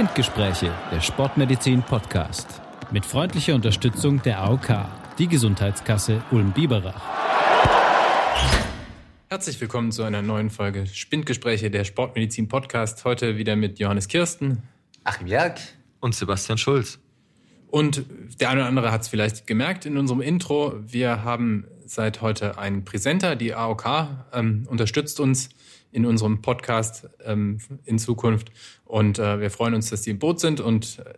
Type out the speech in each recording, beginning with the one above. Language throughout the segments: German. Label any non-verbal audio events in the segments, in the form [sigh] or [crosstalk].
Spindgespräche, der Sportmedizin Podcast. Mit freundlicher Unterstützung der AOK, die Gesundheitskasse Ulm-Biberach. Herzlich willkommen zu einer neuen Folge Spindgespräche, der Sportmedizin Podcast. Heute wieder mit Johannes Kirsten, Achim Jörg und Sebastian Schulz. Und der eine oder andere hat es vielleicht gemerkt in unserem Intro. Wir haben seit heute einen Präsenter. Die AOK ähm, unterstützt uns in unserem Podcast ähm, in Zukunft. Und äh, wir freuen uns, dass die im Boot sind. Und äh,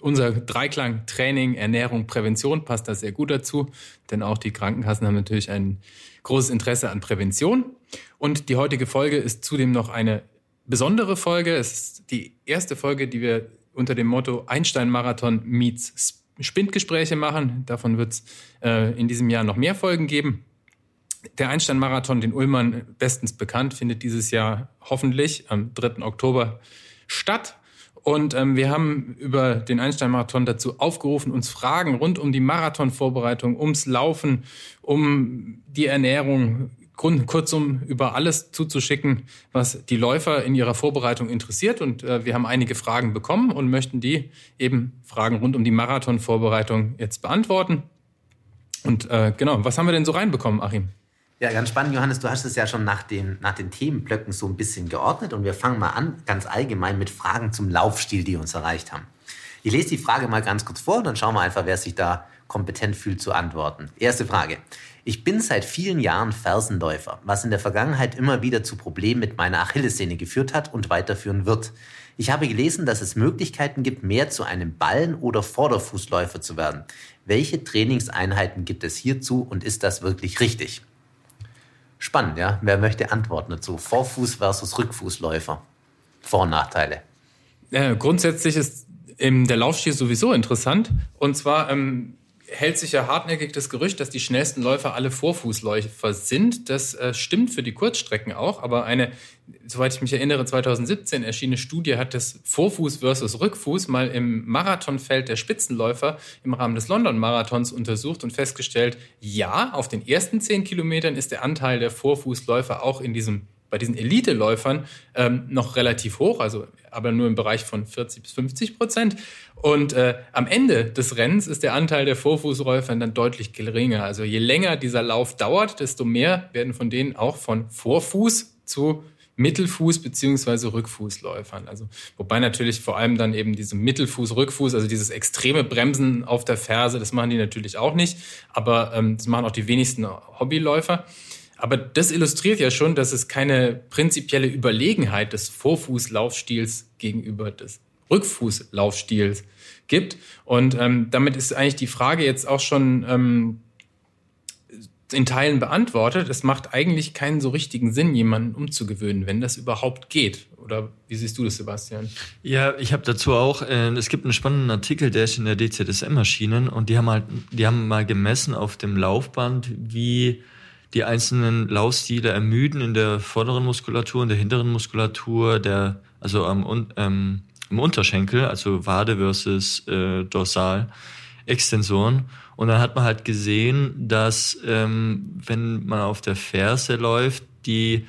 unser Dreiklang Training, Ernährung, Prävention passt da sehr gut dazu. Denn auch die Krankenkassen haben natürlich ein großes Interesse an Prävention. Und die heutige Folge ist zudem noch eine besondere Folge. Es ist die erste Folge, die wir unter dem Motto Einstein-Marathon meets Spindgespräche machen. Davon wird es äh, in diesem Jahr noch mehr Folgen geben. Der Einstein-Marathon, den Ullmann bestens bekannt, findet dieses Jahr hoffentlich am 3. Oktober statt. Und ähm, wir haben über den Einstein-Marathon dazu aufgerufen, uns Fragen rund um die Marathonvorbereitung, ums Laufen, um die Ernährung, kurzum über alles zuzuschicken, was die Läufer in ihrer Vorbereitung interessiert. Und äh, wir haben einige Fragen bekommen und möchten die eben Fragen rund um die Marathonvorbereitung jetzt beantworten. Und äh, genau, was haben wir denn so reinbekommen, Achim? Ja, ganz spannend, Johannes. Du hast es ja schon nach den, nach den Themenblöcken so ein bisschen geordnet und wir fangen mal an, ganz allgemein mit Fragen zum Laufstil, die uns erreicht haben. Ich lese die Frage mal ganz kurz vor und dann schauen wir einfach, wer sich da kompetent fühlt zu antworten. Erste Frage. Ich bin seit vielen Jahren Fersenläufer, was in der Vergangenheit immer wieder zu Problemen mit meiner Achillessehne geführt hat und weiterführen wird. Ich habe gelesen, dass es Möglichkeiten gibt, mehr zu einem Ballen- oder Vorderfußläufer zu werden. Welche Trainingseinheiten gibt es hierzu und ist das wirklich richtig? Spannend, ja. Wer möchte antworten dazu? Vorfuß versus Rückfußläufer. Vor- und Nachteile. Äh, grundsätzlich ist ähm, der Laufstil sowieso interessant. Und zwar ähm, hält sich ja hartnäckig das Gerücht, dass die schnellsten Läufer alle Vorfußläufer sind. Das äh, stimmt für die Kurzstrecken auch, aber eine, soweit ich mich erinnere, 2017 erschienene Studie hat das Vorfuß versus Rückfuß mal im Marathonfeld der Spitzenläufer im Rahmen des London-Marathons untersucht und festgestellt, ja, auf den ersten zehn Kilometern ist der Anteil der Vorfußläufer auch in diesem bei diesen Elite-Läufern ähm, noch relativ hoch, also aber nur im Bereich von 40 bis 50 Prozent. Und äh, am Ende des Rennens ist der Anteil der Vorfußläufer dann deutlich geringer. Also je länger dieser Lauf dauert, desto mehr werden von denen auch von Vorfuß zu Mittelfuß beziehungsweise Rückfußläufern. Also wobei natürlich vor allem dann eben diese Mittelfuß, Rückfuß, also dieses extreme Bremsen auf der Ferse, das machen die natürlich auch nicht, aber ähm, das machen auch die wenigsten Hobbyläufer. Aber das illustriert ja schon, dass es keine prinzipielle Überlegenheit des Vorfußlaufstils gegenüber des Rückfußlaufstils gibt. Und ähm, damit ist eigentlich die Frage jetzt auch schon ähm, in Teilen beantwortet. Es macht eigentlich keinen so richtigen Sinn, jemanden umzugewöhnen, wenn das überhaupt geht. Oder wie siehst du das, Sebastian? Ja, ich habe dazu auch, äh, es gibt einen spannenden Artikel, der ist in der DZSM erschienen und die haben halt, die haben mal gemessen auf dem Laufband, wie die einzelnen Laufstile ermüden in der vorderen Muskulatur, in der hinteren Muskulatur, der, also am, ähm, im Unterschenkel, also Wade versus äh, Dorsal, Extensoren. Und dann hat man halt gesehen, dass ähm, wenn man auf der Ferse läuft, die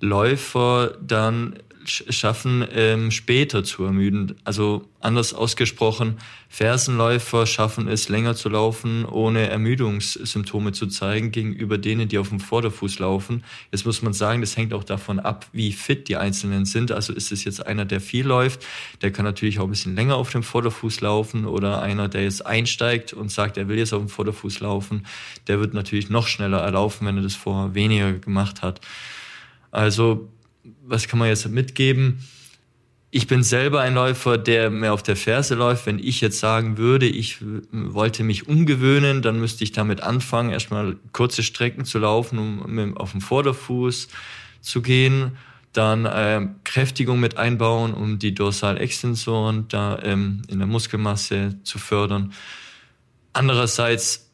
Läufer dann schaffen, ähm, später zu ermüden. Also anders ausgesprochen, Fersenläufer schaffen es, länger zu laufen, ohne Ermüdungssymptome zu zeigen gegenüber denen, die auf dem Vorderfuß laufen. Jetzt muss man sagen, das hängt auch davon ab, wie fit die Einzelnen sind. Also ist es jetzt einer, der viel läuft, der kann natürlich auch ein bisschen länger auf dem Vorderfuß laufen oder einer, der jetzt einsteigt und sagt, er will jetzt auf dem Vorderfuß laufen, der wird natürlich noch schneller erlaufen, wenn er das vorher weniger gemacht hat. Also was kann man jetzt mitgeben? Ich bin selber ein Läufer, der mehr auf der Ferse läuft. Wenn ich jetzt sagen würde, ich wollte mich umgewöhnen, dann müsste ich damit anfangen, erstmal kurze Strecken zu laufen, um auf dem Vorderfuß zu gehen. Dann äh, Kräftigung mit einbauen, um die Dorsalextensoren da ähm, in der Muskelmasse zu fördern. Andererseits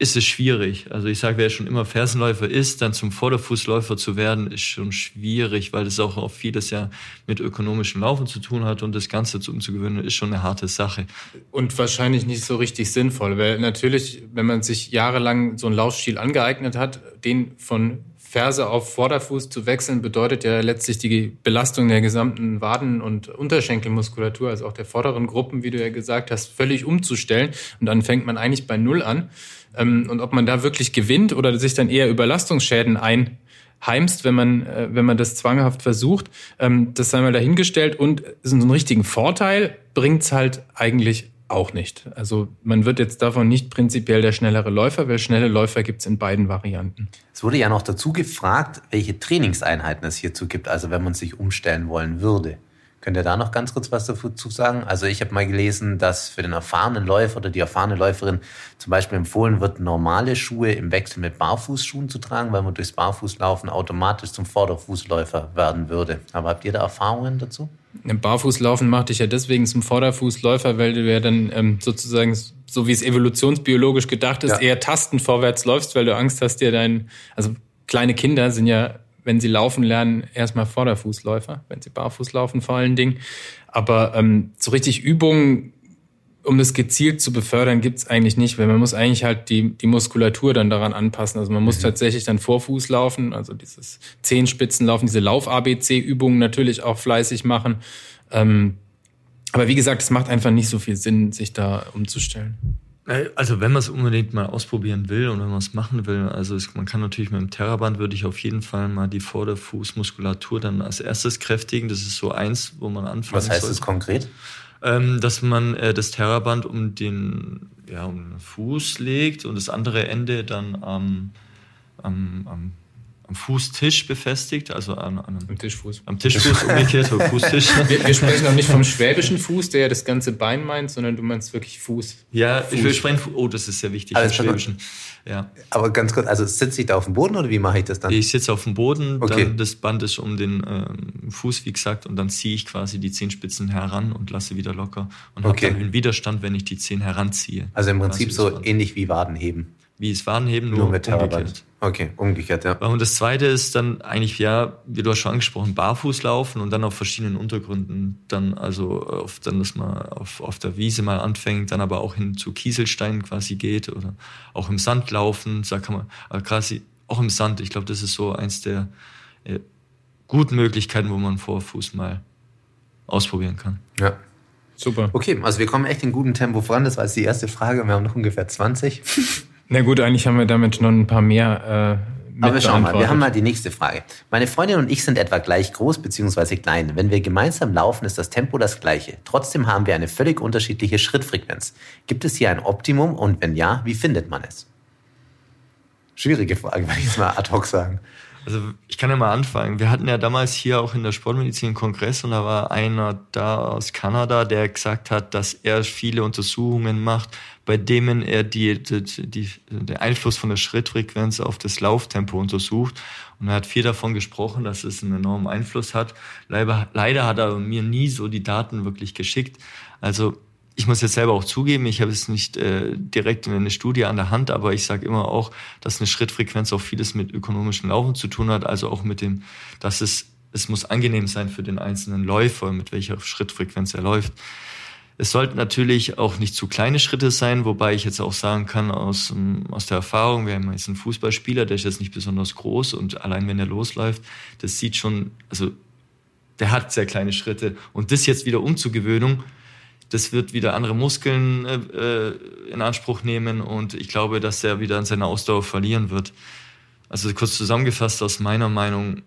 ist es schwierig. Also ich sage, wer schon immer Fersenläufer ist, dann zum Vorderfußläufer zu werden, ist schon schwierig, weil das auch auf vieles ja mit ökonomischem Laufen zu tun hat und das Ganze zu umzugewöhnen, ist schon eine harte Sache. Und wahrscheinlich nicht so richtig sinnvoll, weil natürlich, wenn man sich jahrelang so einen Laufstil angeeignet hat, den von Ferse auf Vorderfuß zu wechseln, bedeutet ja letztlich die Belastung der gesamten Waden- und Unterschenkelmuskulatur, also auch der vorderen Gruppen, wie du ja gesagt hast, völlig umzustellen. Und dann fängt man eigentlich bei Null an. Ähm, und ob man da wirklich gewinnt oder sich dann eher Überlastungsschäden einheimst, wenn man, äh, wenn man das zwanghaft versucht, ähm, das sei mal dahingestellt. Und so einen richtigen Vorteil bringt's halt eigentlich auch nicht. Also man wird jetzt davon nicht prinzipiell der schnellere Läufer, weil schnelle Läufer gibt's in beiden Varianten. Es wurde ja noch dazu gefragt, welche Trainingseinheiten es hierzu gibt, also wenn man sich umstellen wollen würde. Könnt ihr da noch ganz kurz was dazu sagen? Also ich habe mal gelesen, dass für den erfahrenen Läufer oder die erfahrene Läuferin zum Beispiel empfohlen wird, normale Schuhe im Wechsel mit Barfußschuhen zu tragen, weil man durchs Barfußlaufen automatisch zum Vorderfußläufer werden würde. Aber habt ihr da Erfahrungen dazu? Barfußlaufen macht dich ja deswegen zum Vorderfußläufer, weil du ja dann ähm, sozusagen, so wie es evolutionsbiologisch gedacht ist, ja. eher tastend vorwärts läufst, weil du Angst hast, dir dein, also kleine Kinder sind ja wenn sie laufen lernen, erstmal Vorderfußläufer, wenn sie barfuß laufen vor allen Dingen. Aber ähm, so richtig Übungen, um das gezielt zu befördern, gibt's eigentlich nicht, weil man muss eigentlich halt die, die Muskulatur dann daran anpassen. Also man muss mhm. tatsächlich dann Vorfuß laufen, also dieses Zehenspitzenlaufen, diese Lauf-ABC-Übungen natürlich auch fleißig machen. Ähm, aber wie gesagt, es macht einfach nicht so viel Sinn, sich da umzustellen. Äh, also wenn man es unbedingt mal ausprobieren will und wenn man es machen will, also es, man kann natürlich mit dem Terraband würde ich auf jeden Fall mal die Vorderfußmuskulatur dann als erstes kräftigen. Das ist so eins, wo man anfangen Was heißt das konkret? Ähm, dass man äh, das Terraband um den, ja, um den Fuß legt und das andere Ende dann am, am, am am Fußtisch befestigt, also an, an am Tischfuß. Am Tischfuß [laughs] umgekehrt, am Fußtisch. Wir, wir, sprechen auch nicht vom schwäbischen Fuß, der ja das ganze Bein meint, sondern du meinst wirklich Fuß. Ja, Fuß. ich will sprechen, oh, das ist sehr wichtig, also schwäbischen. Ja. Aber ganz kurz, also sitze ich da auf dem Boden oder wie mache ich das dann? Ich sitze auf dem Boden, okay. dann das Band ist um den ähm, Fuß, wie gesagt, und dann ziehe ich quasi die Zehenspitzen heran und lasse wieder locker und okay. habe dann den Widerstand, wenn ich die Zehen heranziehe. Also im Prinzip so ähnlich wie Wadenheben wie es Wadenheben, nur, nur mit umgekehrt. Okay, umgekehrt, ja. Und das zweite ist dann eigentlich, ja, wie du hast schon angesprochen, barfuß laufen und dann auf verschiedenen Untergründen. Dann also, auf, dann, dass man auf, auf der Wiese mal anfängt, dann aber auch hin zu Kieselsteinen quasi geht oder auch im Sand laufen, da kann man, quasi auch im Sand. Ich glaube, das ist so eins der äh, guten Möglichkeiten, wo man Vorfuß mal ausprobieren kann. Ja. Super. Okay, also wir kommen echt in gutem Tempo voran. Das war jetzt die erste Frage. Wir haben noch ungefähr 20. [laughs] Na gut, eigentlich haben wir damit noch ein paar mehr. Äh, Aber schau mal, wir haben mal die nächste Frage. Meine Freundin und ich sind etwa gleich groß bzw. klein. Wenn wir gemeinsam laufen, ist das Tempo das gleiche. Trotzdem haben wir eine völlig unterschiedliche Schrittfrequenz. Gibt es hier ein Optimum und wenn ja, wie findet man es? Schwierige Frage, [laughs] würde ich jetzt mal ad hoc sagen. Also ich kann ja mal anfangen. Wir hatten ja damals hier auch in der Sportmedizin Kongress und da war einer da aus Kanada, der gesagt hat, dass er viele Untersuchungen macht, bei denen er die, die, die, den Einfluss von der Schrittfrequenz auf das Lauftempo untersucht. Und er hat viel davon gesprochen, dass es einen enormen Einfluss hat. Leider, leider hat er mir nie so die Daten wirklich geschickt. Also ich muss jetzt selber auch zugeben, ich habe es nicht äh, direkt in eine Studie an der Hand, aber ich sage immer auch, dass eine Schrittfrequenz auch vieles mit ökonomischem Laufen zu tun hat, also auch mit dem, dass es es muss angenehm sein für den einzelnen Läufer, mit welcher Schrittfrequenz er läuft. Es sollten natürlich auch nicht zu kleine Schritte sein, wobei ich jetzt auch sagen kann aus, ähm, aus der Erfahrung, wir haben jetzt einen Fußballspieler, der ist jetzt nicht besonders groß und allein wenn er losläuft, das sieht schon, also der hat sehr kleine Schritte und das jetzt wieder umzugewöhnung, das wird wieder andere Muskeln äh, äh, in Anspruch nehmen und ich glaube, dass er wieder an seiner Ausdauer verlieren wird. Also kurz zusammengefasst aus meiner Meinung,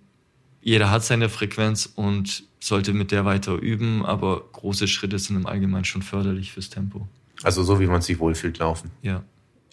jeder hat seine Frequenz und sollte mit der weiter üben, aber große Schritte sind im Allgemeinen schon förderlich fürs Tempo. Also so wie man sich wohlfühlt laufen. Ja.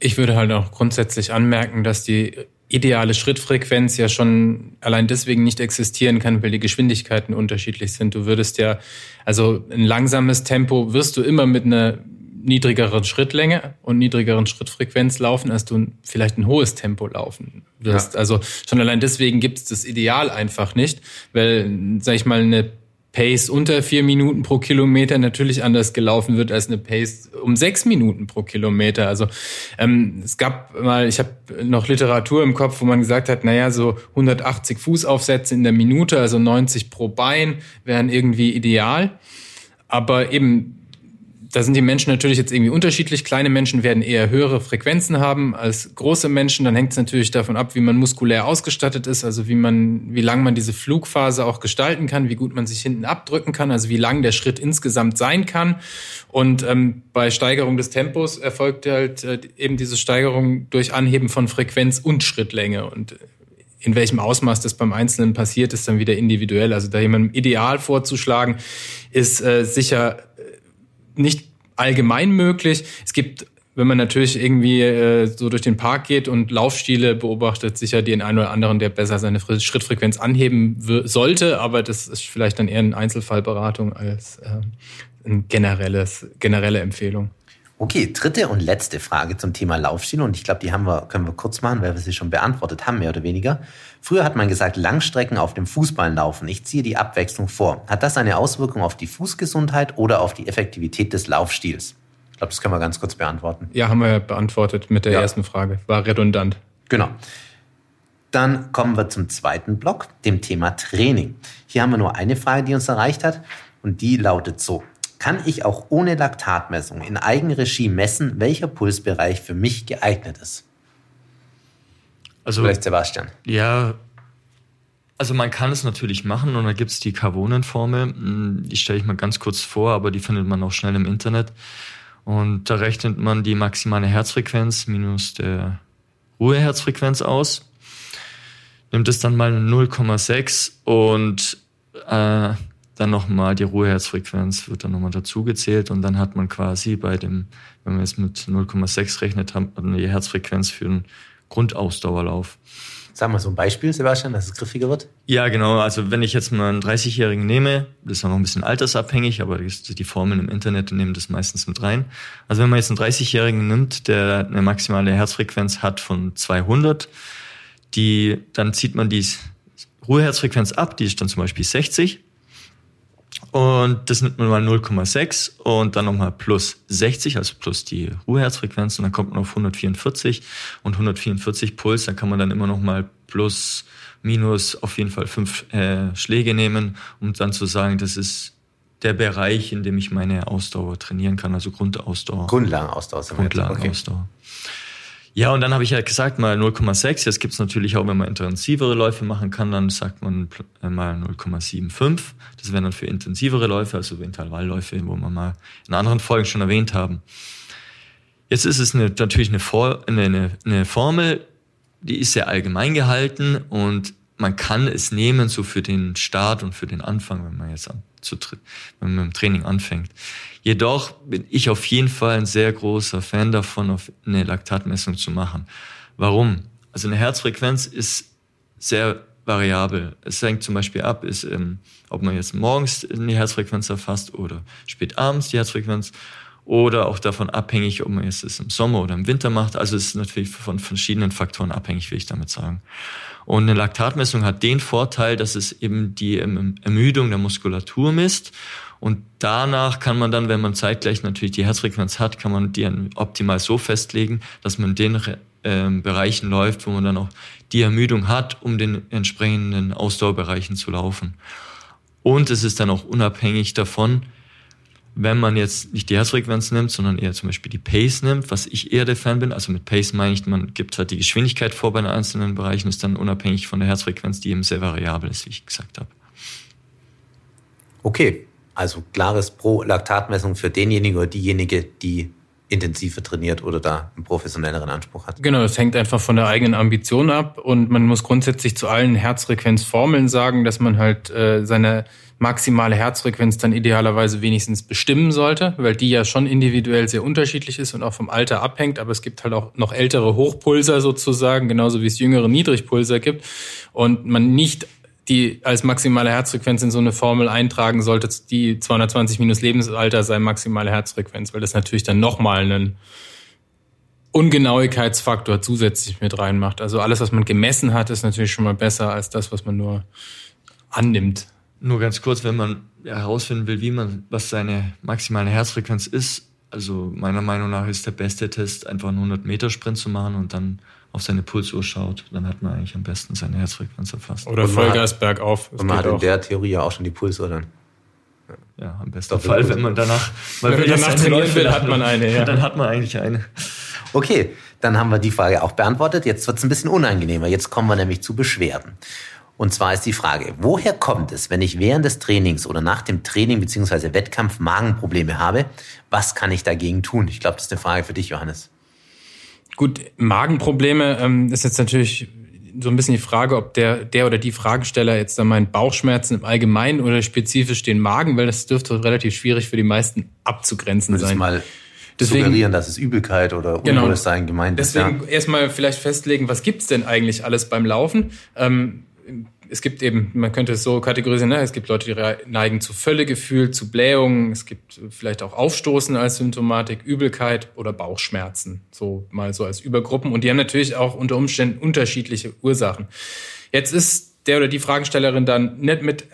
Ich würde halt auch grundsätzlich anmerken, dass die ideale Schrittfrequenz ja schon allein deswegen nicht existieren kann, weil die Geschwindigkeiten unterschiedlich sind. Du würdest ja, also ein langsames Tempo wirst du immer mit einer niedrigeren Schrittlänge und niedrigeren Schrittfrequenz laufen, als du vielleicht ein hohes Tempo laufen wirst. Ja. Also schon allein deswegen gibt es das Ideal einfach nicht, weil, sag ich mal, eine Pace unter vier Minuten pro Kilometer natürlich anders gelaufen wird als eine Pace um sechs Minuten pro Kilometer. Also ähm, es gab mal, ich habe noch Literatur im Kopf, wo man gesagt hat, naja, so 180 Fußaufsätze in der Minute, also 90 pro Bein, wären irgendwie ideal. Aber eben da sind die Menschen natürlich jetzt irgendwie unterschiedlich. Kleine Menschen werden eher höhere Frequenzen haben als große Menschen. Dann hängt es natürlich davon ab, wie man muskulär ausgestattet ist, also wie man, wie lang man diese Flugphase auch gestalten kann, wie gut man sich hinten abdrücken kann, also wie lang der Schritt insgesamt sein kann. Und ähm, bei Steigerung des Tempos erfolgt halt äh, eben diese Steigerung durch Anheben von Frequenz und Schrittlänge. Und in welchem Ausmaß das beim Einzelnen passiert, ist dann wieder individuell. Also da jemandem ideal vorzuschlagen, ist äh, sicher nicht allgemein möglich. Es gibt, wenn man natürlich irgendwie äh, so durch den Park geht und Laufstile beobachtet, sicher den einen oder anderen, der besser seine Schrittfrequenz anheben sollte, aber das ist vielleicht dann eher eine Einzelfallberatung als äh, eine generelles, generelle Empfehlung. Okay, dritte und letzte Frage zum Thema Laufstil und ich glaube, die haben wir, können wir kurz machen, weil wir sie schon beantwortet haben, mehr oder weniger. Früher hat man gesagt, Langstrecken auf dem Fußball laufen. Ich ziehe die Abwechslung vor. Hat das eine Auswirkung auf die Fußgesundheit oder auf die Effektivität des Laufstils? Ich glaube, das können wir ganz kurz beantworten. Ja, haben wir ja beantwortet mit der ja. ersten Frage. War redundant. Genau. Dann kommen wir zum zweiten Block, dem Thema Training. Hier haben wir nur eine Frage, die uns erreicht hat und die lautet so kann ich auch ohne Laktatmessung in Eigenregie messen, welcher Pulsbereich für mich geeignet ist. Also, Vielleicht Sebastian. Ja, also man kann es natürlich machen und da gibt es die Carbonen-Formel. Hm, die stelle ich mal ganz kurz vor, aber die findet man auch schnell im Internet. Und da rechnet man die maximale Herzfrequenz minus der Ruheherzfrequenz aus, nimmt es dann mal 0,6 und äh, dann nochmal die Ruheherzfrequenz wird dann nochmal dazugezählt und dann hat man quasi bei dem, wenn man jetzt mit 0,6 rechnet, hat man die Herzfrequenz für einen Grundausdauerlauf. Sag mal so ein Beispiel, Sebastian, dass es griffiger wird. Ja, genau. Also wenn ich jetzt mal einen 30-Jährigen nehme, das ist auch noch ein bisschen altersabhängig, aber die Formeln im Internet nehmen das meistens mit rein. Also wenn man jetzt einen 30-Jährigen nimmt, der eine maximale Herzfrequenz hat von 200, die, dann zieht man die Ruheherzfrequenz ab, die ist dann zum Beispiel 60 und das nimmt man mal 0,6 und dann nochmal plus 60, also plus die Ruheherzfrequenz und dann kommt man auf 144 und 144 Puls, dann kann man dann immer nochmal plus, minus auf jeden Fall fünf äh, Schläge nehmen, um dann zu sagen, das ist der Bereich, in dem ich meine Ausdauer trainieren kann, also Grundausdauer. Grundlagenausdauer. Grundlagenausdauer. Okay. Ja, und dann habe ich ja gesagt, mal 0,6. Jetzt gibt's natürlich auch, wenn man intensivere Läufe machen kann, dann sagt man äh, mal 0,75. Das wären dann für intensivere Läufe, also Intervallläufe, wo wir mal in anderen Folgen schon erwähnt haben. Jetzt ist es eine, natürlich eine, For eine, eine Formel, die ist sehr allgemein gehalten und man kann es nehmen so für den Start und für den Anfang, wenn man jetzt an, zu, wenn man mit dem Training anfängt. Jedoch bin ich auf jeden Fall ein sehr großer Fan davon, eine Laktatmessung zu machen. Warum? Also eine Herzfrequenz ist sehr variabel. Es hängt zum Beispiel ab, ist, ähm, ob man jetzt morgens die Herzfrequenz erfasst oder spät abends die Herzfrequenz oder auch davon abhängig, ob man jetzt es im Sommer oder im Winter macht. Also es ist natürlich von verschiedenen Faktoren abhängig, will ich damit sagen. Und eine Laktatmessung hat den Vorteil, dass es eben die Ermüdung der Muskulatur misst und danach kann man dann, wenn man zeitgleich natürlich die Herzfrequenz hat, kann man die optimal so festlegen, dass man in den äh, Bereichen läuft, wo man dann auch die Ermüdung hat, um den entsprechenden Ausdauerbereichen zu laufen. Und es ist dann auch unabhängig davon, wenn man jetzt nicht die Herzfrequenz nimmt, sondern eher zum Beispiel die Pace nimmt, was ich eher der Fan bin. Also mit Pace meine ich, man gibt halt die Geschwindigkeit vor bei den einzelnen Bereichen, ist dann unabhängig von der Herzfrequenz, die eben sehr variabel ist, wie ich gesagt habe. Okay, also klares Pro-Laktatmessung für denjenigen oder diejenige, die intensiver trainiert oder da einen professionelleren Anspruch hat. Genau, das hängt einfach von der eigenen Ambition ab und man muss grundsätzlich zu allen Herzfrequenzformeln sagen, dass man halt äh, seine maximale Herzfrequenz dann idealerweise wenigstens bestimmen sollte, weil die ja schon individuell sehr unterschiedlich ist und auch vom Alter abhängt, aber es gibt halt auch noch ältere Hochpulser sozusagen, genauso wie es jüngere Niedrigpulser gibt und man nicht die als maximale Herzfrequenz in so eine Formel eintragen sollte, die 220 minus Lebensalter sei maximale Herzfrequenz, weil das natürlich dann nochmal einen Ungenauigkeitsfaktor zusätzlich mit reinmacht. Also alles, was man gemessen hat, ist natürlich schon mal besser als das, was man nur annimmt. Nur ganz kurz, wenn man herausfinden will, wie man, was seine maximale Herzfrequenz ist. Also meiner Meinung nach ist der beste Test, einfach einen 100 Meter Sprint zu machen und dann auf seine Pulsuhr schaut, dann hat man eigentlich am besten seine Herzfrequenz erfasst. Oder Vollgas bergauf. Und man hat in der Theorie ja auch schon die Pulsuhr dann. ja, am besten Fall, wenn man danach mal wenn danach trainieren will, hat man eine. Ja. Dann hat man eigentlich eine. Okay, dann haben wir die Frage auch beantwortet. Jetzt wird es ein bisschen unangenehmer. Jetzt kommen wir nämlich zu Beschwerden. Und zwar ist die Frage, woher kommt es, wenn ich während des Trainings oder nach dem Training bzw. Wettkampf Magenprobleme habe? Was kann ich dagegen tun? Ich glaube, das ist eine Frage für dich, Johannes. Gut, Magenprobleme ähm, ist jetzt natürlich so ein bisschen die Frage, ob der, der oder die Fragesteller jetzt da meinen Bauchschmerzen im Allgemeinen oder spezifisch den Magen, weil das dürfte relativ schwierig für die meisten abzugrenzen Würdest sein. mal deswegen, suggerieren, dass es Übelkeit oder genau, Unwohlsein gemeint ist. Deswegen ja. erstmal vielleicht festlegen, was gibt's denn eigentlich alles beim Laufen? Ähm, es gibt eben, man könnte es so kategorisieren, ne? es gibt Leute, die neigen zu Völlegefühl, zu Blähungen, es gibt vielleicht auch Aufstoßen als Symptomatik, Übelkeit oder Bauchschmerzen, so mal so als Übergruppen. Und die haben natürlich auch unter Umständen unterschiedliche Ursachen. Jetzt ist der oder die Fragestellerin dann nicht mit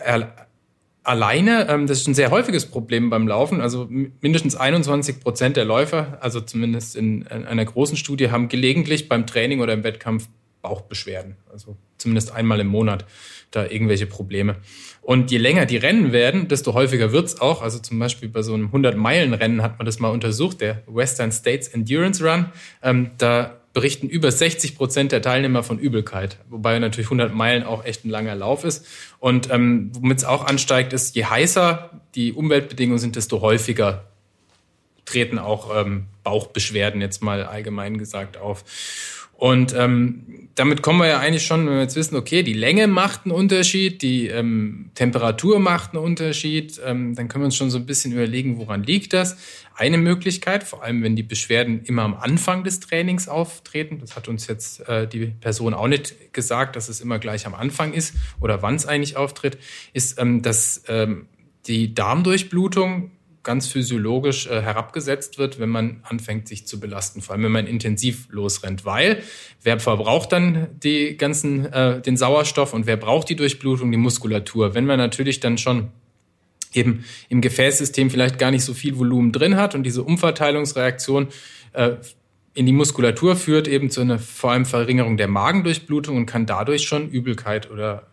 alleine. Ähm, das ist ein sehr häufiges Problem beim Laufen. Also mindestens 21 Prozent der Läufer, also zumindest in einer großen Studie, haben gelegentlich beim Training oder im Wettkampf Bauchbeschwerden. Also zumindest einmal im Monat da irgendwelche Probleme. Und je länger die Rennen werden, desto häufiger wird's auch. Also zum Beispiel bei so einem 100-Meilen-Rennen hat man das mal untersucht, der Western States Endurance Run. Ähm, da berichten über 60 Prozent der Teilnehmer von Übelkeit, wobei natürlich 100 Meilen auch echt ein langer Lauf ist. Und ähm, womit es auch ansteigt, ist, je heißer die Umweltbedingungen sind, desto häufiger treten auch ähm, Bauchbeschwerden jetzt mal allgemein gesagt auf. Und ähm, damit kommen wir ja eigentlich schon, wenn wir jetzt wissen, okay, die Länge macht einen Unterschied, die ähm, Temperatur macht einen Unterschied, ähm, dann können wir uns schon so ein bisschen überlegen, woran liegt das. Eine Möglichkeit, vor allem wenn die Beschwerden immer am Anfang des Trainings auftreten, das hat uns jetzt äh, die Person auch nicht gesagt, dass es immer gleich am Anfang ist oder wann es eigentlich auftritt, ist, ähm, dass ähm, die Darmdurchblutung ganz physiologisch äh, herabgesetzt wird, wenn man anfängt, sich zu belasten, vor allem wenn man intensiv losrennt. Weil wer verbraucht dann die ganzen, äh, den Sauerstoff und wer braucht die Durchblutung? Die Muskulatur. Wenn man natürlich dann schon eben im Gefäßsystem vielleicht gar nicht so viel Volumen drin hat und diese Umverteilungsreaktion äh, in die Muskulatur führt eben zu einer vor allem Verringerung der Magendurchblutung und kann dadurch schon Übelkeit oder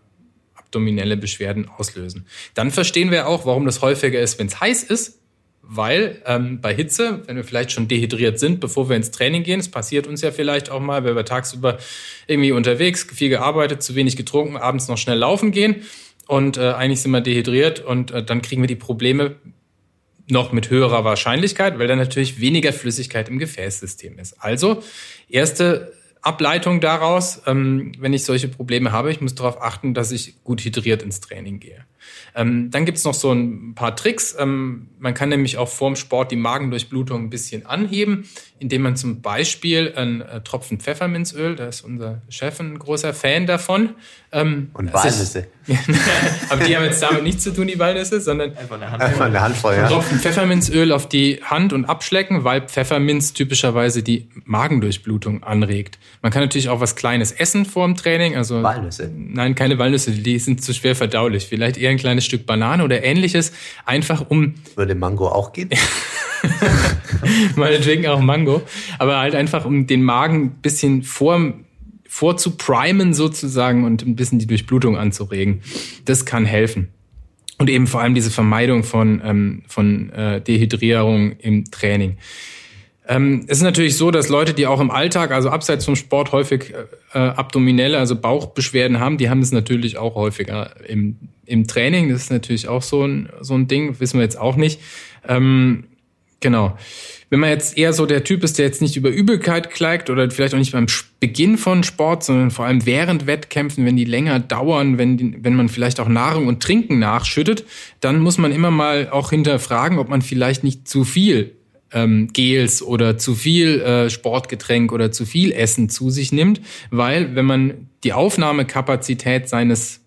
abdominelle Beschwerden auslösen. Dann verstehen wir auch, warum das häufiger ist, wenn es heiß ist, weil ähm, bei Hitze, wenn wir vielleicht schon dehydriert sind, bevor wir ins Training gehen, es passiert uns ja vielleicht auch mal, wenn wir tagsüber irgendwie unterwegs, viel gearbeitet, zu wenig getrunken, abends noch schnell laufen gehen und äh, eigentlich sind wir dehydriert und äh, dann kriegen wir die Probleme noch mit höherer Wahrscheinlichkeit, weil dann natürlich weniger Flüssigkeit im Gefäßsystem ist. Also erste Ableitung daraus, ähm, wenn ich solche Probleme habe, ich muss darauf achten, dass ich gut hydriert ins Training gehe. Ähm, dann gibt's noch so ein paar Tricks. Ähm, man kann nämlich auch vorm Sport die Magendurchblutung ein bisschen anheben, indem man zum Beispiel einen äh, Tropfen Pfefferminzöl, da ist unser Chef ein großer Fan davon. Ähm, Und Walnüsse. [laughs] aber die haben jetzt damit nichts zu tun, die Walnüsse, sondern einfach eine Handvoll. Einfach eine Handvoll ja. Tropfen Pfefferminzöl auf die Hand und abschlecken, weil Pfefferminz typischerweise die Magendurchblutung anregt. Man kann natürlich auch was Kleines essen vor dem Training. Also, Walnüsse. Nein, keine Walnüsse, die sind zu schwer verdaulich. Vielleicht eher ein kleines Stück Banane oder ähnliches, einfach um. Würde Mango auch gehen? [laughs] Meinetwegen auch Mango. Aber halt einfach, um den Magen ein bisschen vor, vorzuprimen sozusagen und ein bisschen die Durchblutung anzuregen. Das kann helfen. Und eben vor allem diese Vermeidung von, ähm, von äh, Dehydrierung im Training. Ähm, es ist natürlich so, dass Leute, die auch im Alltag, also abseits vom Sport, häufig äh, abdominelle, also Bauchbeschwerden haben, die haben es natürlich auch häufiger im, im Training. Das ist natürlich auch so ein, so ein Ding, wissen wir jetzt auch nicht. Ähm, genau. Wenn man jetzt eher so der Typ ist, der jetzt nicht über Übelkeit klagt oder vielleicht auch nicht beim Beginn von Sport, sondern vor allem während Wettkämpfen, wenn die länger dauern, wenn, die, wenn man vielleicht auch Nahrung und Trinken nachschüttet, dann muss man immer mal auch hinterfragen, ob man vielleicht nicht zu viel ähm, Gels oder zu viel äh, Sportgetränk oder zu viel Essen zu sich nimmt, weil wenn man die Aufnahmekapazität seines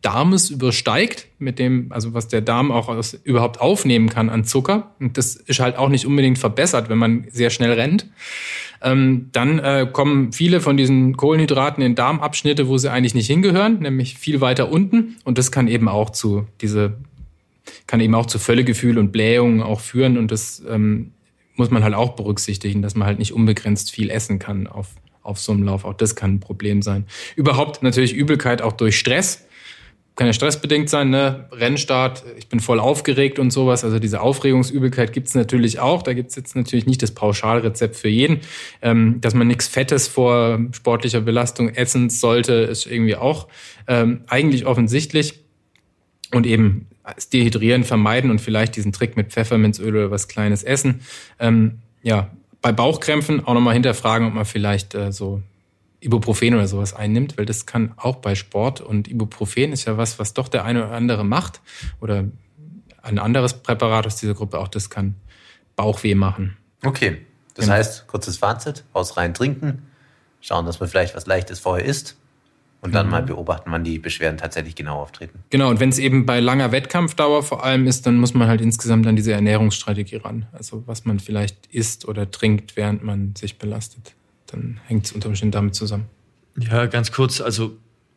Darmes übersteigt, mit dem, also was der Darm auch aus, überhaupt aufnehmen kann an Zucker, und das ist halt auch nicht unbedingt verbessert, wenn man sehr schnell rennt, ähm, dann äh, kommen viele von diesen Kohlenhydraten in Darmabschnitte, wo sie eigentlich nicht hingehören, nämlich viel weiter unten, und das kann eben auch zu diese kann eben auch zu Völlegefühl und Blähungen auch führen. Und das ähm, muss man halt auch berücksichtigen, dass man halt nicht unbegrenzt viel essen kann auf, auf so einem Lauf. Auch das kann ein Problem sein. Überhaupt natürlich Übelkeit auch durch Stress. kann ja stressbedingt sein, ne? Rennstart, ich bin voll aufgeregt und sowas. Also diese Aufregungsübelkeit gibt's natürlich auch. Da gibt's jetzt natürlich nicht das Pauschalrezept für jeden. Ähm, dass man nichts Fettes vor sportlicher Belastung essen sollte, ist irgendwie auch ähm, eigentlich offensichtlich. Und eben das Dehydrieren vermeiden und vielleicht diesen Trick mit Pfefferminzöl oder was Kleines essen. Ähm, ja, bei Bauchkrämpfen auch nochmal hinterfragen, ob man vielleicht äh, so Ibuprofen oder sowas einnimmt, weil das kann auch bei Sport und Ibuprofen ist ja was, was doch der eine oder andere macht oder ein anderes Präparat aus dieser Gruppe auch das kann Bauchweh machen. Okay, das genau. heißt, kurzes Fazit, aus rein trinken, schauen, dass man vielleicht was Leichtes vorher isst und dann mhm. mal beobachten, wann die Beschwerden tatsächlich genau auftreten. Genau, und wenn es eben bei langer Wettkampfdauer vor allem ist, dann muss man halt insgesamt an diese Ernährungsstrategie ran. Also was man vielleicht isst oder trinkt, während man sich belastet dann hängt es unter Umständen damit zusammen. Ja, ganz kurz, also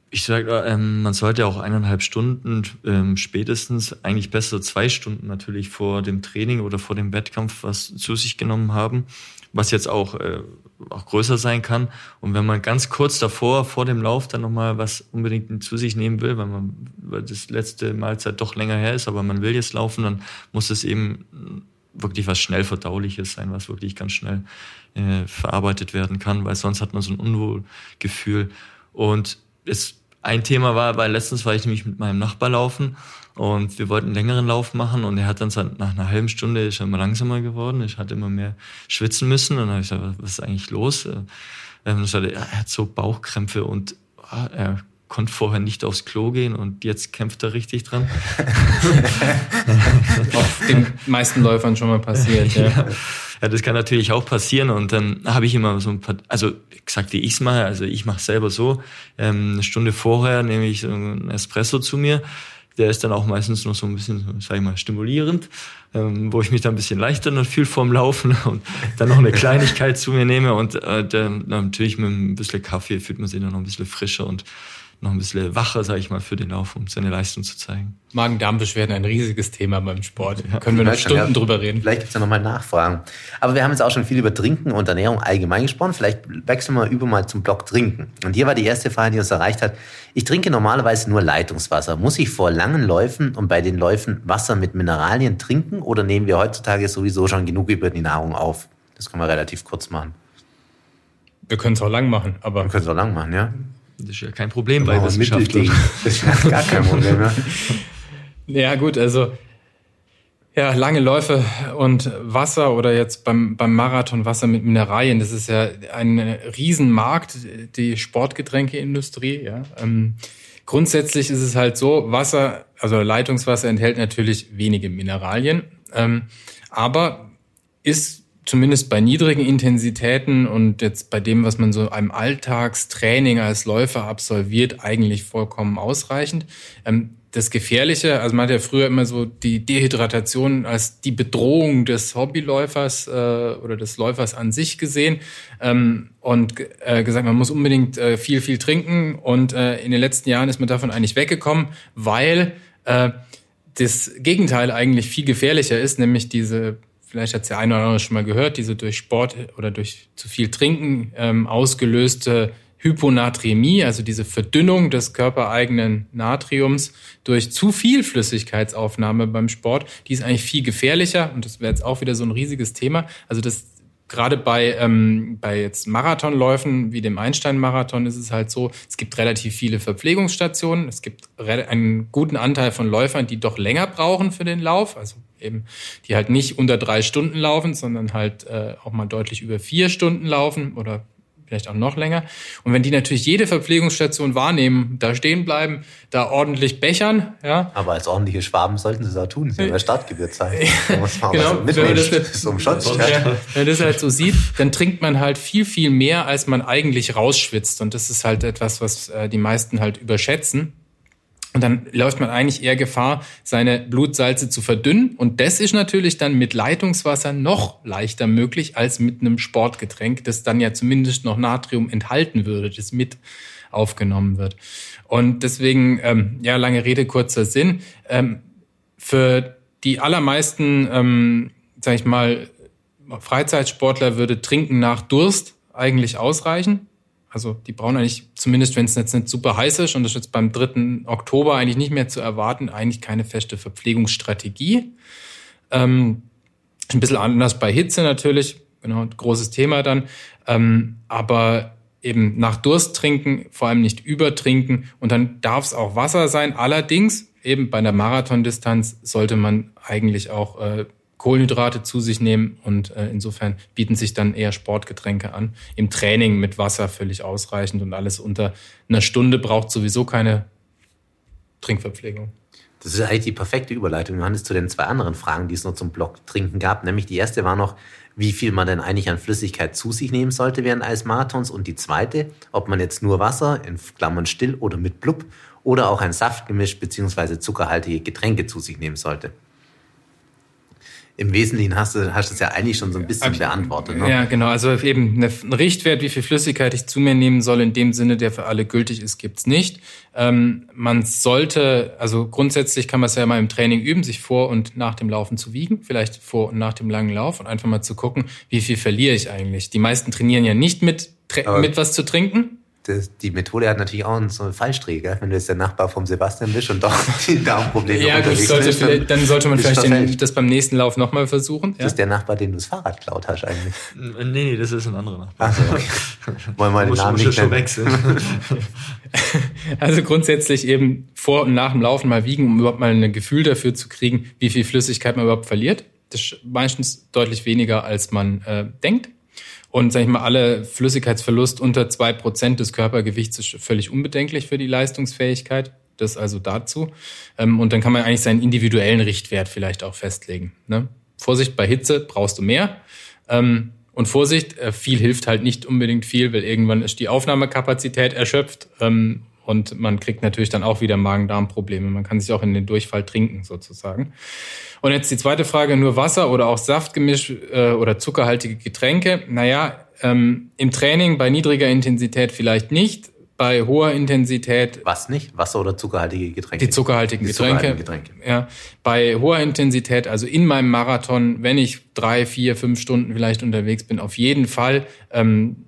ich sage, ähm, man sollte auch eineinhalb Stunden ähm, spätestens, eigentlich besser zwei Stunden natürlich vor dem Training oder vor dem Wettkampf was zu sich genommen haben, was jetzt auch, äh, auch größer sein kann. Und wenn man ganz kurz davor, vor dem Lauf, dann nochmal was unbedingt zu sich nehmen will, weil man weil das letzte Mahlzeit doch länger her ist, aber man will jetzt laufen, dann muss es eben wirklich was schnell verdauliches sein, was wirklich ganz schnell äh, verarbeitet werden kann, weil sonst hat man so ein Unwohlgefühl. Und es, ein Thema war, weil letztens war ich nämlich mit meinem Nachbar laufen und wir wollten einen längeren Lauf machen und er hat dann nach einer halben Stunde ist er immer langsamer geworden. Ich hatte immer mehr schwitzen müssen und dann habe ich gesagt, was ist eigentlich los? Ähm, er hat so Bauchkrämpfe und ah, er konnte vorher nicht aufs Klo gehen und jetzt kämpft er richtig dran. [laughs] Auf den meisten Läufern schon mal passiert, ja. [laughs] ja. ja. das kann natürlich auch passieren und dann habe ich immer so ein paar, also gesagt, wie ich es mache, also ich mache selber so, ähm, eine Stunde vorher nehme ich so einen Espresso zu mir, der ist dann auch meistens noch so ein bisschen, sag ich mal, stimulierend, ähm, wo ich mich dann ein bisschen leichter noch fühle vorm Laufen [laughs] und dann noch eine Kleinigkeit zu mir nehme und äh, dann, natürlich mit ein bisschen Kaffee fühlt man sich dann noch ein bisschen frischer und noch ein bisschen wacher, sage ich mal, für den Lauf, um seine Leistung zu zeigen. Magen-Darm-Beschwerden ein riesiges Thema beim Sport. Ja. Können wir noch Stunden ja, drüber reden. Vielleicht gibt es ja nochmal Nachfragen. Aber wir haben jetzt auch schon viel über Trinken und Ernährung allgemein gesprochen. Vielleicht wechseln wir über mal zum Block Trinken. Und hier war die erste Frage, die uns erreicht hat. Ich trinke normalerweise nur Leitungswasser. Muss ich vor langen Läufen und bei den Läufen Wasser mit Mineralien trinken oder nehmen wir heutzutage sowieso schon genug über die Nahrung auf? Das können wir relativ kurz machen. Wir können es auch lang machen, aber. Wir können es auch lang machen, ja. Das ist ja kein Problem bei Wissenschaftlern. Das ist ja gar kein Problem. Ja. [laughs] ja, gut, also ja, lange Läufe und Wasser oder jetzt beim, beim Marathon Wasser mit Mineralien, das ist ja ein Riesenmarkt, die Sportgetränkeindustrie. Ja. Ähm, grundsätzlich ist es halt so, Wasser, also Leitungswasser enthält natürlich wenige Mineralien, ähm, aber ist zumindest bei niedrigen Intensitäten und jetzt bei dem, was man so einem Alltagstraining als Läufer absolviert, eigentlich vollkommen ausreichend. Ähm, das Gefährliche, also man hat ja früher immer so die Dehydratation als die Bedrohung des Hobbyläufers äh, oder des Läufers an sich gesehen ähm, und äh, gesagt, man muss unbedingt äh, viel, viel trinken und in den letzten Jahren ist man davon eigentlich weggekommen, weil das Gegenteil eigentlich viel gefährlicher ist, nämlich diese vielleicht hat es der eine oder andere schon mal gehört, diese durch Sport oder durch zu viel Trinken ähm, ausgelöste Hyponatremie, also diese Verdünnung des körpereigenen Natriums durch zu viel Flüssigkeitsaufnahme beim Sport, die ist eigentlich viel gefährlicher und das wäre jetzt auch wieder so ein riesiges Thema. Also das gerade bei, ähm, bei jetzt Marathonläufen wie dem Einstein-Marathon ist es halt so, es gibt relativ viele Verpflegungsstationen, es gibt einen guten Anteil von Läufern, die doch länger brauchen für den Lauf, also eben, die halt nicht unter drei Stunden laufen, sondern halt äh, auch mal deutlich über vier Stunden laufen oder vielleicht auch noch länger. Und wenn die natürlich jede Verpflegungsstation wahrnehmen, da stehen bleiben, da ordentlich bechern, ja. Aber als ordentliche Schwaben sollten sie auch tun. Sie haben ja Startgebühr zahlen. [laughs] genau, wenn man das, das ja. Ja, wenn man das halt so sieht, dann trinkt man halt viel, viel mehr, als man eigentlich rausschwitzt. Und das ist halt etwas, was äh, die meisten halt überschätzen. Und dann läuft man eigentlich eher Gefahr, seine Blutsalze zu verdünnen. Und das ist natürlich dann mit Leitungswasser noch leichter möglich als mit einem Sportgetränk, das dann ja zumindest noch Natrium enthalten würde, das mit aufgenommen wird. Und deswegen, ähm, ja, lange Rede, kurzer Sinn. Ähm, für die allermeisten, ähm, sag ich mal, Freizeitsportler würde Trinken nach Durst eigentlich ausreichen. Also die brauchen eigentlich, zumindest wenn es jetzt nicht super heiß ist und das ist jetzt beim 3. Oktober eigentlich nicht mehr zu erwarten, eigentlich keine feste Verpflegungsstrategie. Ähm, ein bisschen anders bei Hitze natürlich, genau, großes Thema dann. Ähm, aber eben nach Durst trinken, vor allem nicht übertrinken und dann darf es auch Wasser sein. Allerdings eben bei einer Marathondistanz sollte man eigentlich auch äh, Kohlenhydrate zu sich nehmen und äh, insofern bieten sich dann eher Sportgetränke an. Im Training mit Wasser völlig ausreichend und alles unter einer Stunde braucht sowieso keine Trinkverpflegung. Das ist eigentlich die perfekte Überleitung, Johannes, zu den zwei anderen Fragen, die es noch zum Block Trinken gab. Nämlich die erste war noch, wie viel man denn eigentlich an Flüssigkeit zu sich nehmen sollte während eines Marathons. Und die zweite, ob man jetzt nur Wasser, in Klammern still oder mit Blub, oder auch ein Saftgemisch bzw. zuckerhaltige Getränke zu sich nehmen sollte im Wesentlichen hast du hast es ja eigentlich schon so ein bisschen beantwortet. Ne? Ja, genau. Also eben ein Richtwert, wie viel Flüssigkeit ich zu mir nehmen soll, in dem Sinne, der für alle gültig ist, gibt's nicht. Ähm, man sollte, also grundsätzlich kann man es ja mal im Training üben, sich vor und nach dem Laufen zu wiegen, vielleicht vor und nach dem langen Lauf und einfach mal zu gucken, wie viel verliere ich eigentlich. Die meisten trainieren ja nicht mit, mit was zu trinken, das, die Methode hat natürlich auch so einen Fallstrick, gell? wenn du jetzt der Nachbar vom Sebastian bist und doch [laughs] die Darmprobleme ja, unterwegs sollte bist. Dann, dann sollte man vielleicht den, das beim nächsten Lauf nochmal versuchen. Ja? Das ist der Nachbar, den du das Fahrrad klaut hast eigentlich. Nee, nee, das ist ein anderer Nachbar. Ach so, okay. [laughs] Wollen wir den Namen nicht schon wechseln. [laughs] also grundsätzlich eben vor und nach dem Laufen mal wiegen, um überhaupt mal ein Gefühl dafür zu kriegen, wie viel Flüssigkeit man überhaupt verliert. Das ist meistens deutlich weniger, als man äh, denkt. Und sag ich mal, alle Flüssigkeitsverlust unter zwei Prozent des Körpergewichts ist völlig unbedenklich für die Leistungsfähigkeit. Das also dazu. Ähm, und dann kann man eigentlich seinen individuellen Richtwert vielleicht auch festlegen. Ne? Vorsicht bei Hitze brauchst du mehr. Ähm, und Vorsicht, äh, viel hilft halt nicht unbedingt viel, weil irgendwann ist die Aufnahmekapazität erschöpft ähm, und man kriegt natürlich dann auch wieder Magen-Darm-Probleme. Man kann sich auch in den Durchfall trinken sozusagen. Und jetzt die zweite Frage, nur Wasser oder auch Saftgemisch äh, oder zuckerhaltige Getränke? Naja, ähm, im Training bei niedriger Intensität vielleicht nicht, bei hoher Intensität. Was nicht? Wasser oder zuckerhaltige Getränke? Die zuckerhaltigen, die Getränke, zuckerhaltigen Getränke. Ja. Bei hoher Intensität, also in meinem Marathon, wenn ich drei, vier, fünf Stunden vielleicht unterwegs bin, auf jeden Fall ähm,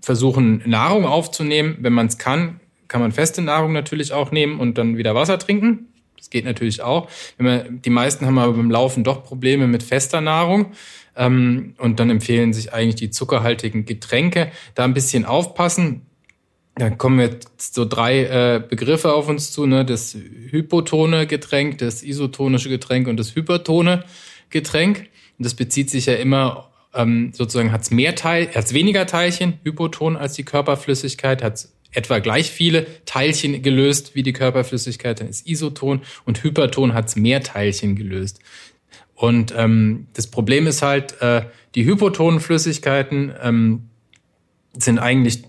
versuchen, Nahrung aufzunehmen. Wenn man es kann, kann man feste Nahrung natürlich auch nehmen und dann wieder Wasser trinken. Das geht natürlich auch. Wenn man, die meisten haben aber beim Laufen doch Probleme mit fester Nahrung. Ähm, und dann empfehlen sich eigentlich die zuckerhaltigen Getränke. Da ein bisschen aufpassen. Da kommen jetzt so drei äh, Begriffe auf uns zu, ne? Das hypotone Getränk, das isotonische Getränk und das hypertone Getränk. Und das bezieht sich ja immer ähm, sozusagen hat's mehr Teil, hat's weniger Teilchen, Hypoton als die Körperflüssigkeit, hat's etwa gleich viele Teilchen gelöst wie die Körperflüssigkeit, dann ist Isoton und Hyperton hat's mehr Teilchen gelöst. Und ähm, das Problem ist halt, äh, die hypotonen Flüssigkeiten ähm, sind eigentlich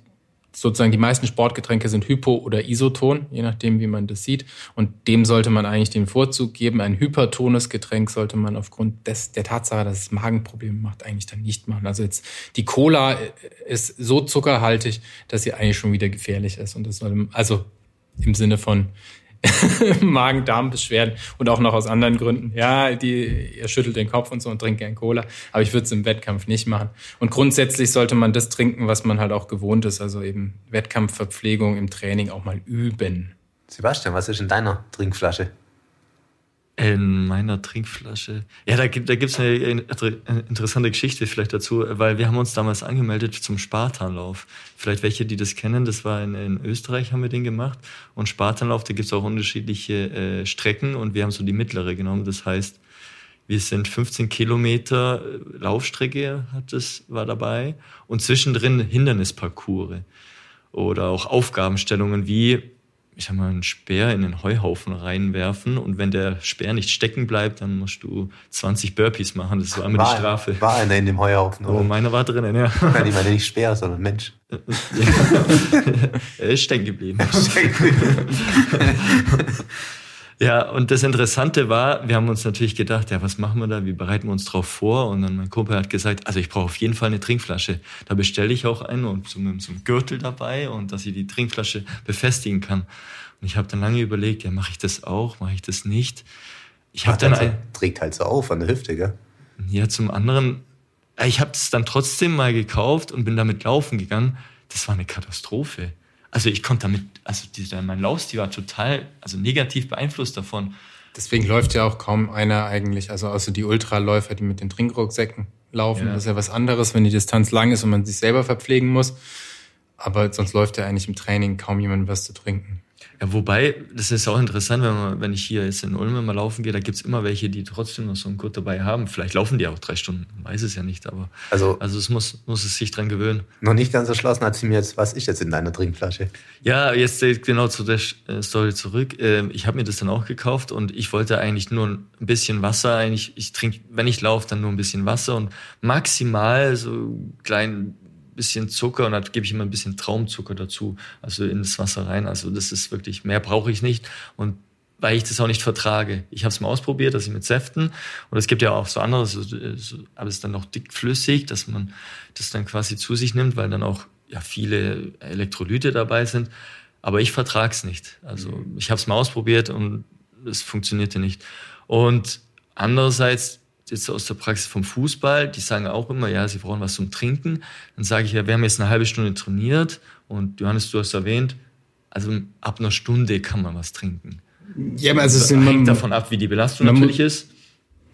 sozusagen die meisten Sportgetränke sind hypo- oder isoton, je nachdem, wie man das sieht. Und dem sollte man eigentlich den Vorzug geben. Ein hypertones Getränk sollte man aufgrund des, der Tatsache, dass es Magenprobleme macht, eigentlich dann nicht machen. Also jetzt die Cola ist so zuckerhaltig, dass sie eigentlich schon wieder gefährlich ist. Und das soll, also im Sinne von [laughs] Magen-Darm-Beschwerden und auch noch aus anderen Gründen. Ja, die, ihr schüttelt den Kopf und so und trinkt gern Cola, aber ich würde es im Wettkampf nicht machen. Und grundsätzlich sollte man das trinken, was man halt auch gewohnt ist, also eben Wettkampfverpflegung im Training auch mal üben. Sebastian, was ist in deiner Trinkflasche? In meiner Trinkflasche. Ja, da gibt da gibt's eine, interessante Geschichte vielleicht dazu, weil wir haben uns damals angemeldet zum Spartanlauf. Vielleicht welche, die das kennen, das war in, in Österreich, haben wir den gemacht. Und Spartanlauf, da gibt's auch unterschiedliche äh, Strecken und wir haben so die mittlere genommen. Das heißt, wir sind 15 Kilometer äh, Laufstrecke, hat das, war dabei. Und zwischendrin Hindernisparcours oder auch Aufgabenstellungen wie ich sag mal, einen Speer in den Heuhaufen reinwerfen und wenn der Speer nicht stecken bleibt, dann musst du 20 Burpees machen. Das war immer war, die Strafe. War einer in dem Heuhaufen, oder? Oh, meiner war drinnen, ja. Nein, ich meine nicht Speer, sondern Mensch. [laughs] er ist stecken geblieben. [laughs] Ja, und das Interessante war, wir haben uns natürlich gedacht, ja, was machen wir da? Wie bereiten wir uns drauf vor? Und dann mein Kumpel hat gesagt, also ich brauche auf jeden Fall eine Trinkflasche. Da bestelle ich auch eine und so mit so einem Gürtel dabei und dass ich die Trinkflasche befestigen kann. Und ich habe dann lange überlegt, ja, mache ich das auch, mache ich das nicht? Ich habe dann ein, trägt halt so auf an der Hüfte, gell? Ja, zum anderen, ich habe es dann trotzdem mal gekauft und bin damit laufen gegangen das war eine Katastrophe. Also ich konnte damit, also dieser, mein Laufstil war total, also negativ beeinflusst davon. Deswegen läuft ja auch kaum einer eigentlich, also außer die Ultraläufer, die mit den Trinkrucksäcken laufen. Ja. Das ist ja was anderes, wenn die Distanz lang ist und man sich selber verpflegen muss. Aber sonst läuft ja eigentlich im Training kaum jemand was zu trinken. Ja, wobei, das ist auch interessant, wenn, man, wenn ich hier jetzt in Ulm mal laufen gehe, da gibt's immer welche, die trotzdem noch so einen Gurt dabei haben. Vielleicht laufen die auch drei Stunden, weiß es ja nicht, aber also, also es muss, muss es sich dran gewöhnen. Noch nicht ganz erschlossen hat sie mir jetzt, was ist jetzt in deiner Trinkflasche? Ja, jetzt genau zu der äh, Story zurück. Ähm, ich habe mir das dann auch gekauft und ich wollte eigentlich nur ein bisschen Wasser. Eigentlich, ich trinke, wenn ich laufe, dann nur ein bisschen Wasser und maximal so klein bisschen Zucker und da gebe ich immer ein bisschen Traumzucker dazu, also in das Wasser rein. Also das ist wirklich, mehr brauche ich nicht. Und weil ich das auch nicht vertrage. Ich habe es mal ausprobiert, dass ich mit Säften und es gibt ja auch so andere, so, so, aber es ist dann noch dickflüssig, dass man das dann quasi zu sich nimmt, weil dann auch ja viele Elektrolyte dabei sind. Aber ich vertrage es nicht. Also ich habe es mal ausprobiert und es funktionierte nicht. Und andererseits jetzt aus der Praxis vom Fußball, die sagen auch immer, ja, sie brauchen was zum Trinken. Dann sage ich, ja, wir haben jetzt eine halbe Stunde trainiert und Johannes, du hast erwähnt, also ab einer Stunde kann man was trinken. Ja, aber also es hängt man, davon ab, wie die Belastung natürlich ist.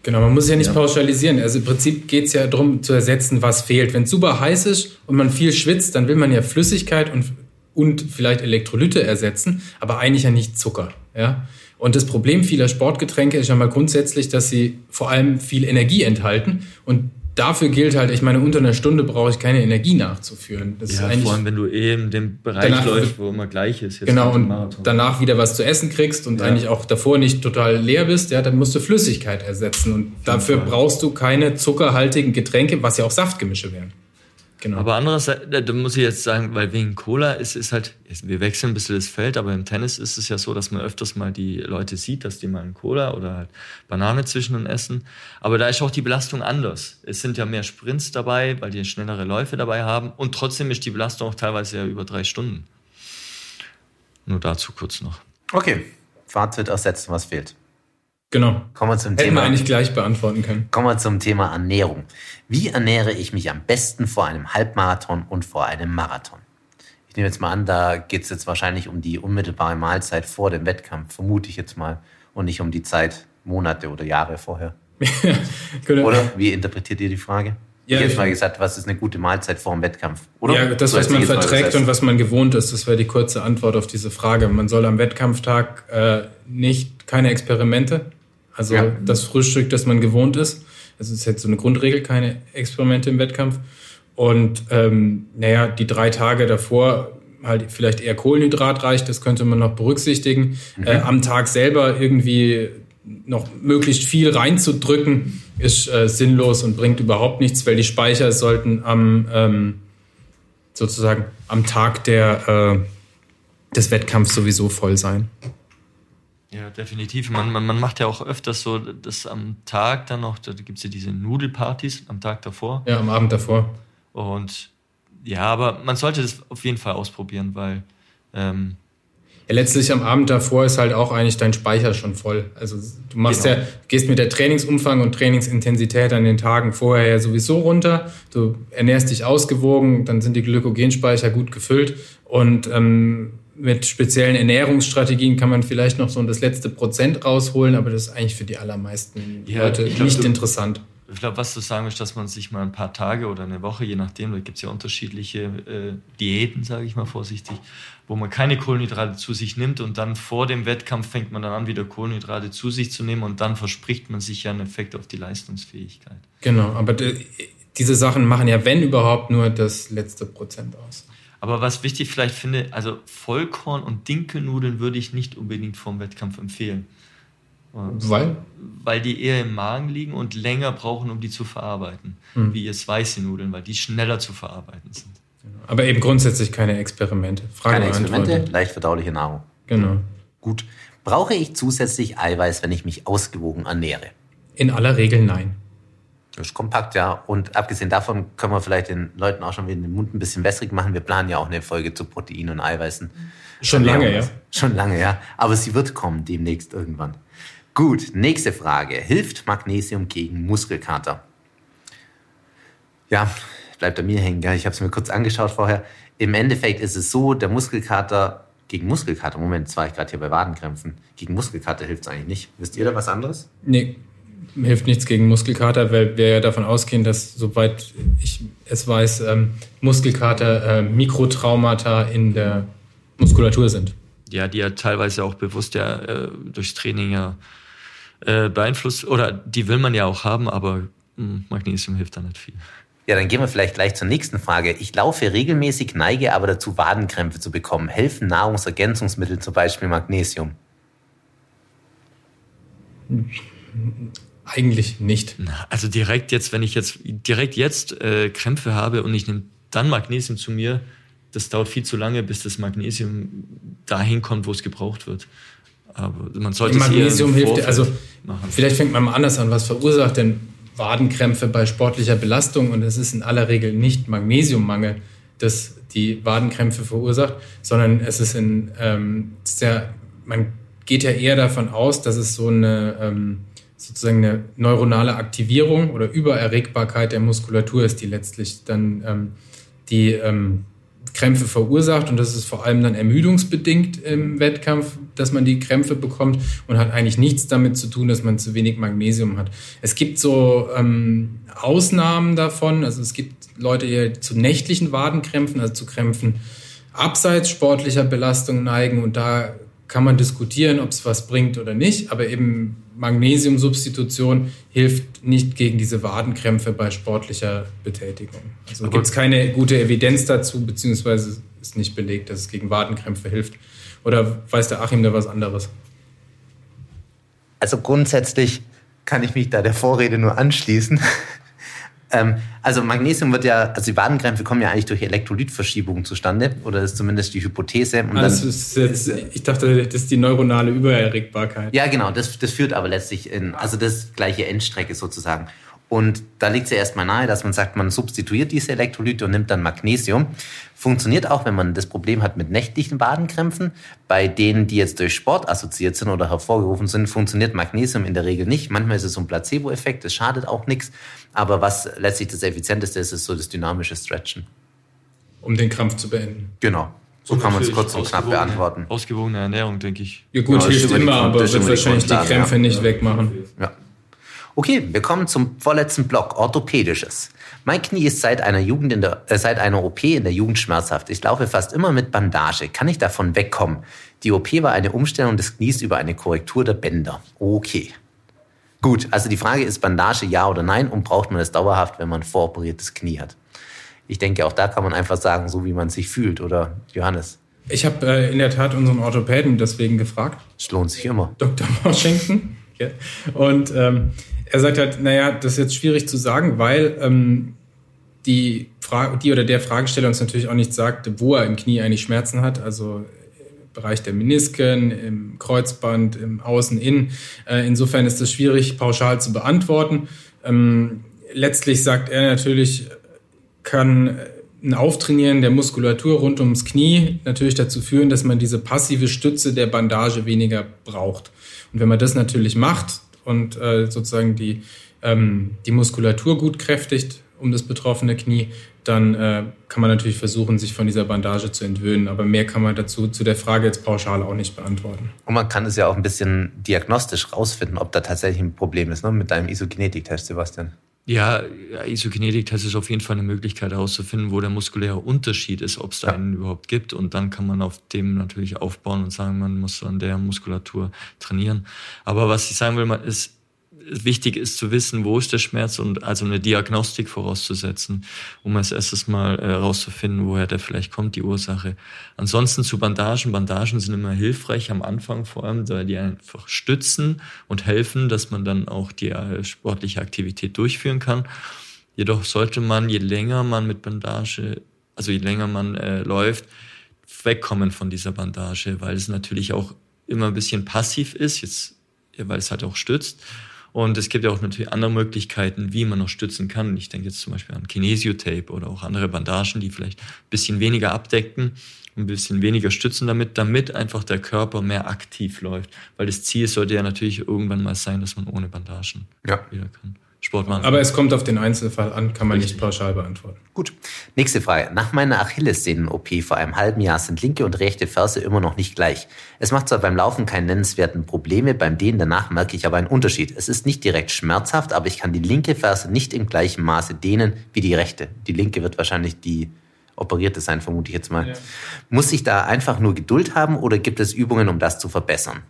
Genau, man muss ja nicht ja. pauschalisieren. Also im Prinzip geht es ja darum zu ersetzen, was fehlt. Wenn es super heiß ist und man viel schwitzt, dann will man ja Flüssigkeit und, und vielleicht Elektrolyte ersetzen, aber eigentlich ja nicht Zucker. Ja? Und das Problem vieler Sportgetränke ist ja mal grundsätzlich, dass sie vor allem viel Energie enthalten. Und dafür gilt halt, ich meine, unter einer Stunde brauche ich keine Energie nachzuführen. Das ja, vor allem, wenn du eh in dem Bereich läufst, wo immer gleich ist. genau, und danach wieder was zu essen kriegst und ja. eigentlich auch davor nicht total leer bist, ja, dann musst du Flüssigkeit ersetzen. Und dafür brauchst du keine zuckerhaltigen Getränke, was ja auch Saftgemische wären. Genau. Aber andererseits, da muss ich jetzt sagen, weil wegen Cola ist es halt, wir wechseln ein bisschen das Feld, aber im Tennis ist es ja so, dass man öfters mal die Leute sieht, dass die mal einen Cola oder halt Banane zwischen und essen. Aber da ist auch die Belastung anders. Es sind ja mehr Sprints dabei, weil die schnellere Läufe dabei haben und trotzdem ist die Belastung auch teilweise ja über drei Stunden. Nur dazu kurz noch. Okay, Fazit ersetzen, was fehlt. Genau. Kommen wir zum Hätten Thema. wir eigentlich gleich beantworten können. Kommen wir zum Thema Ernährung. Wie ernähre ich mich am besten vor einem Halbmarathon und vor einem Marathon? Ich nehme jetzt mal an, da geht es jetzt wahrscheinlich um die unmittelbare Mahlzeit vor dem Wettkampf, vermute ich jetzt mal, und nicht um die Zeit Monate oder Jahre vorher. [laughs] oder wie interpretiert ihr die Frage? Ja, ich habe mal gesagt, was ist eine gute Mahlzeit vor dem Wettkampf? Oder? Ja, das, was man verträgt und was man gewohnt ist, das wäre die kurze Antwort auf diese Frage. Man soll am Wettkampftag äh, nicht keine Experimente also ja. das Frühstück, das man gewohnt ist. Das ist jetzt so eine Grundregel, keine Experimente im Wettkampf. Und ähm, naja, die drei Tage davor halt vielleicht eher kohlenhydratreich, das könnte man noch berücksichtigen. Mhm. Äh, am Tag selber irgendwie noch möglichst viel reinzudrücken, ist äh, sinnlos und bringt überhaupt nichts, weil die Speicher sollten am ähm, sozusagen am Tag der, äh, des Wettkampfs sowieso voll sein. Ja, definitiv. Man, man, man macht ja auch öfters so, dass am Tag dann noch, da gibt es ja diese Nudelpartys am Tag davor. Ja, am Abend davor. Und ja, aber man sollte das auf jeden Fall ausprobieren, weil. Ähm, ja, letztlich am Abend davor ist halt auch eigentlich dein Speicher schon voll. Also du machst genau. ja, gehst mit der Trainingsumfang und Trainingsintensität an den Tagen vorher ja sowieso runter. Du ernährst dich ausgewogen, dann sind die Glykogenspeicher gut gefüllt und ähm, mit speziellen Ernährungsstrategien kann man vielleicht noch so das letzte Prozent rausholen, aber das ist eigentlich für die allermeisten ja, Leute glaub, nicht du, interessant. Ich glaube, was du sagen willst, dass man sich mal ein paar Tage oder eine Woche, je nachdem, da gibt es ja unterschiedliche äh, Diäten, sage ich mal vorsichtig, wo man keine Kohlenhydrate zu sich nimmt und dann vor dem Wettkampf fängt man dann an, wieder Kohlenhydrate zu sich zu nehmen und dann verspricht man sich ja einen Effekt auf die Leistungsfähigkeit. Genau, aber diese Sachen machen ja, wenn überhaupt, nur das letzte Prozent aus. Aber was wichtig vielleicht finde, also Vollkorn und Dinkelnudeln würde ich nicht unbedingt vorm Wettkampf empfehlen. Weil? Weil die eher im Magen liegen und länger brauchen, um die zu verarbeiten. Mhm. Wie jetzt weiße Nudeln, weil die schneller zu verarbeiten sind. Aber eben grundsätzlich keine Experimente. Frage keine Experimente, leicht verdauliche Nahrung. Genau. Gut. Brauche ich zusätzlich Eiweiß, wenn ich mich ausgewogen ernähre? In aller Regel nein. Ist kompakt, ja. Und abgesehen davon können wir vielleicht den Leuten auch schon wieder den Mund ein bisschen wässrig machen. Wir planen ja auch eine Folge zu Proteinen und Eiweißen. Schon lange, ja. Schon lange, ja. Aber sie wird kommen demnächst irgendwann. Gut, nächste Frage. Hilft Magnesium gegen Muskelkater? Ja, bleibt bei mir hängen. Ich habe es mir kurz angeschaut vorher. im Endeffekt ist es so, der Muskelkater gegen Muskelkater, Moment, jetzt war ich gerade hier bei Wadenkrämpfen, gegen Muskelkater hilft es eigentlich nicht. Wisst ihr da was anderes? Nee, hilft nichts gegen Muskelkater, weil wir ja davon ausgehen, dass, soweit ich es weiß, ähm, Muskelkater äh, Mikrotraumata in der Muskulatur sind. Ja, die ja teilweise auch bewusst ja äh, durchs Training ja äh, beeinflusst, oder die will man ja auch haben, aber mh, hm, Magnesium hilft da nicht viel. Ja, dann gehen wir vielleicht gleich zur nächsten Frage. Ich laufe regelmäßig, neige aber dazu, Wadenkrämpfe zu bekommen. Helfen Nahrungsergänzungsmittel, zum Beispiel Magnesium? Eigentlich nicht. Also direkt jetzt, wenn ich jetzt direkt jetzt äh, Krämpfe habe und ich nehme dann Magnesium zu mir, das dauert viel zu lange, bis das Magnesium dahin kommt, wo es gebraucht wird. Aber man sollte Magnesium hilft, also machen. vielleicht fängt man mal anders an. Was verursacht denn Wadenkrämpfe bei sportlicher Belastung und es ist in aller Regel nicht Magnesiummangel, das die Wadenkrämpfe verursacht, sondern es ist in ähm, sehr, man geht ja eher davon aus, dass es so eine ähm, sozusagen eine neuronale Aktivierung oder Übererregbarkeit der Muskulatur ist, die letztlich dann ähm, die ähm, Krämpfe verursacht. Und das ist vor allem dann ermüdungsbedingt im Wettkampf, dass man die Krämpfe bekommt und hat eigentlich nichts damit zu tun, dass man zu wenig Magnesium hat. Es gibt so ähm, Ausnahmen davon, also es gibt Leute, die zu nächtlichen Wadenkrämpfen, also zu Krämpfen abseits sportlicher Belastung neigen. Und da kann man diskutieren, ob es was bringt oder nicht, aber eben Magnesiumsubstitution hilft nicht gegen diese Wadenkrämpfe bei sportlicher Betätigung. Also gibt es keine gute Evidenz dazu, beziehungsweise ist nicht belegt, dass es gegen Wadenkrämpfe hilft. Oder weiß der Achim da was anderes? Also grundsätzlich kann ich mich da der Vorrede nur anschließen. Ähm, also Magnesium wird ja, also die Wadenkrämpfe kommen ja eigentlich durch Elektrolytverschiebungen zustande, oder ist zumindest die Hypothese. Und ah, das ist jetzt, ich dachte, das ist die neuronale Übererregbarkeit. Ja, genau, das, das führt aber letztlich in, also das gleiche Endstrecke sozusagen. Und da liegt es ja erstmal nahe, dass man sagt, man substituiert diese Elektrolyte und nimmt dann Magnesium. Funktioniert auch, wenn man das Problem hat mit nächtlichen Badenkrämpfen. Bei denen, die jetzt durch Sport assoziiert sind oder hervorgerufen sind, funktioniert Magnesium in der Regel nicht. Manchmal ist es so ein Placebo-Effekt, das schadet auch nichts. Aber was letztlich das Effizienteste ist, ist so das dynamische Stretchen. Um den Krampf zu beenden. Genau. So kann man es kurz und knapp beantworten. Ausgewogene Ernährung, denke ich. Ja gut, ja, hilft immer, aber wird wahrscheinlich die Krämpfe ja. nicht wegmachen. Ja. Okay, wir kommen zum vorletzten Block, orthopädisches. Mein Knie ist seit einer, Jugend in der, äh, seit einer OP in der Jugend schmerzhaft. Ich laufe fast immer mit Bandage. Kann ich davon wegkommen? Die OP war eine Umstellung des Knies über eine Korrektur der Bänder. Okay. Gut, also die Frage ist Bandage ja oder nein und braucht man es dauerhaft, wenn man voroperiertes Knie hat? Ich denke, auch da kann man einfach sagen, so wie man sich fühlt, oder Johannes? Ich habe äh, in der Tat unseren Orthopäden deswegen gefragt. Es lohnt sich immer. Dr. Washington. Und ähm, er sagt halt, naja, das ist jetzt schwierig zu sagen, weil ähm, die, Frage, die oder der Fragesteller uns natürlich auch nicht sagt, wo er im Knie eigentlich Schmerzen hat. Also im Bereich der Menisken, im Kreuzband, im Außen-Innen. Äh, insofern ist das schwierig pauschal zu beantworten. Ähm, letztlich sagt er natürlich, kann ein Auftrainieren der Muskulatur rund ums Knie natürlich dazu führen, dass man diese passive Stütze der Bandage weniger braucht. Und wenn man das natürlich macht, und äh, sozusagen die, ähm, die Muskulatur gut kräftigt um das betroffene Knie, dann äh, kann man natürlich versuchen, sich von dieser Bandage zu entwöhnen. Aber mehr kann man dazu zu der Frage jetzt pauschal auch nicht beantworten. Und man kann es ja auch ein bisschen diagnostisch rausfinden, ob da tatsächlich ein Problem ist, ne? mit deinem Isokinetik-Test, Sebastian. Ja, Isokinetik-Test ist auf jeden Fall eine Möglichkeit herauszufinden, wo der muskuläre Unterschied ist, ob es da ja. einen überhaupt gibt. Und dann kann man auf dem natürlich aufbauen und sagen, man muss an der Muskulatur trainieren. Aber was ich sagen will, ist, wichtig ist zu wissen, wo ist der Schmerz und also eine Diagnostik vorauszusetzen, um als erstes mal herauszufinden, äh, woher der vielleicht kommt, die Ursache. Ansonsten zu Bandagen. Bandagen sind immer hilfreich am Anfang vor allem, weil die einfach stützen und helfen, dass man dann auch die äh, sportliche Aktivität durchführen kann. Jedoch sollte man, je länger man mit Bandage, also je länger man äh, läuft, wegkommen von dieser Bandage, weil es natürlich auch immer ein bisschen passiv ist, jetzt, weil es halt auch stützt und es gibt ja auch natürlich andere Möglichkeiten, wie man noch stützen kann. Ich denke jetzt zum Beispiel an Kinesiotape oder auch andere Bandagen, die vielleicht ein bisschen weniger abdecken, ein bisschen weniger stützen damit, damit einfach der Körper mehr aktiv läuft. Weil das Ziel sollte ja natürlich irgendwann mal sein, dass man ohne Bandagen ja. wieder kann. Sport machen. Aber es kommt auf den Einzelfall an, kann man Richtig. nicht pauschal beantworten. Gut. Nächste Frage. Nach meiner Achillessehnen-OP vor einem halben Jahr sind linke und rechte Ferse immer noch nicht gleich. Es macht zwar beim Laufen keine nennenswerten Probleme, beim Dehnen danach merke ich aber einen Unterschied. Es ist nicht direkt schmerzhaft, aber ich kann die linke Ferse nicht im gleichen Maße dehnen wie die rechte. Die linke wird wahrscheinlich die operierte sein, vermute ich jetzt mal. Ja. Muss ich da einfach nur Geduld haben oder gibt es Übungen, um das zu verbessern?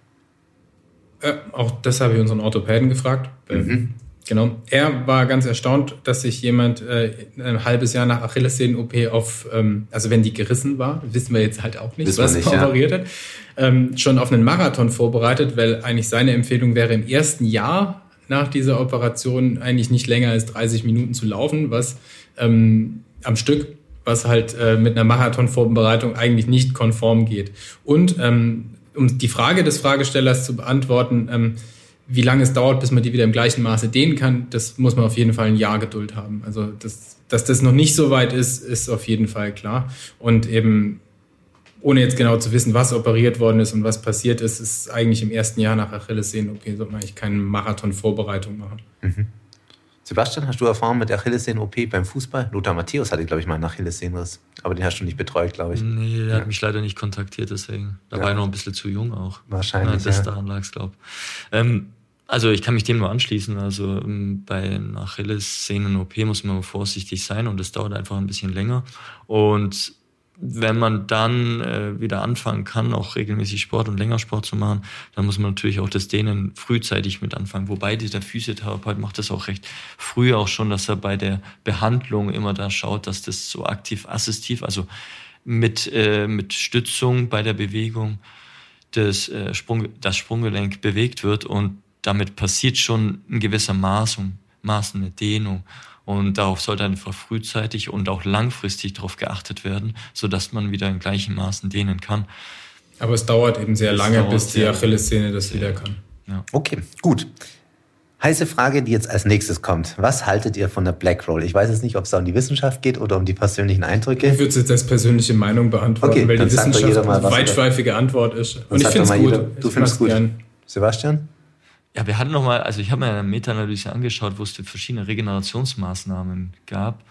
Äh, auch das habe ich unseren Orthopäden gefragt. Mhm. Genau. Er war ganz erstaunt, dass sich jemand äh, ein halbes Jahr nach Achillessehnen-OP auf, ähm, also wenn die gerissen war, wissen wir jetzt halt auch nicht, wissen was nicht, operiert ja. hat, ähm, schon auf einen Marathon vorbereitet, weil eigentlich seine Empfehlung wäre, im ersten Jahr nach dieser Operation eigentlich nicht länger als 30 Minuten zu laufen, was ähm, am Stück, was halt äh, mit einer Marathon-Vorbereitung eigentlich nicht konform geht. Und ähm, um die Frage des Fragestellers zu beantworten, ähm, wie lange es dauert, bis man die wieder im gleichen Maße dehnen kann, das muss man auf jeden Fall ein Jahr Geduld haben. Also das, dass das noch nicht so weit ist, ist auf jeden Fall klar. Und eben ohne jetzt genau zu wissen, was operiert worden ist und was passiert ist, ist eigentlich im ersten Jahr nach Achillessehnen, okay, sollte man eigentlich keine Marathon-Vorbereitung machen. Mhm. Sebastian, hast du Erfahrung mit Achillessehnen-OP beim Fußball? Lothar Matthäus hatte, glaube ich, mal einen Achillessehnenriss. Aber den hast du nicht betreut, glaube ich. Nee, der ja. hat mich leider nicht kontaktiert, deswegen. Da ja. war er noch ein bisschen zu jung auch. Wahrscheinlich. Ja, das ja. daran lag es, glaube ich. Ähm, also ich kann mich dem nur anschließen. Also ähm, bei einer Achillessehnen-OP muss man vorsichtig sein und es dauert einfach ein bisschen länger. Und wenn man dann äh, wieder anfangen kann, auch regelmäßig Sport und länger Sport zu machen, dann muss man natürlich auch das Dehnen frühzeitig mit anfangen. Wobei der Physiotherapeut macht das auch recht früh auch schon, dass er bei der Behandlung immer da schaut, dass das so aktiv assistiv, also mit, äh, mit Stützung bei der Bewegung des, äh, Sprung, das Sprunggelenk bewegt wird und damit passiert schon ein gewisser Maß und Maß eine Dehnung. Und darauf sollte einfach frühzeitig und auch langfristig darauf geachtet werden, sodass man wieder in gleichen Maßen dehnen kann. Aber es dauert eben sehr es lange, bis die Achillessehne das wieder kann. Ja. Okay, gut. Heiße Frage, die jetzt als nächstes kommt. Was haltet ihr von der Black Roll? Ich weiß jetzt nicht, ob es da um die Wissenschaft geht oder um die persönlichen Eindrücke. Ich würde es jetzt als persönliche Meinung beantworten, okay, weil die Wissenschaft eine weitschweifige Antwort ist. Und ich finde es gut. Jeder, du findest es gut. Gern. Sebastian? Ja, wir hatten nochmal, also ich habe mir eine Meta-Analyse angeschaut, wo es verschiedene Regenerationsmaßnahmen gab.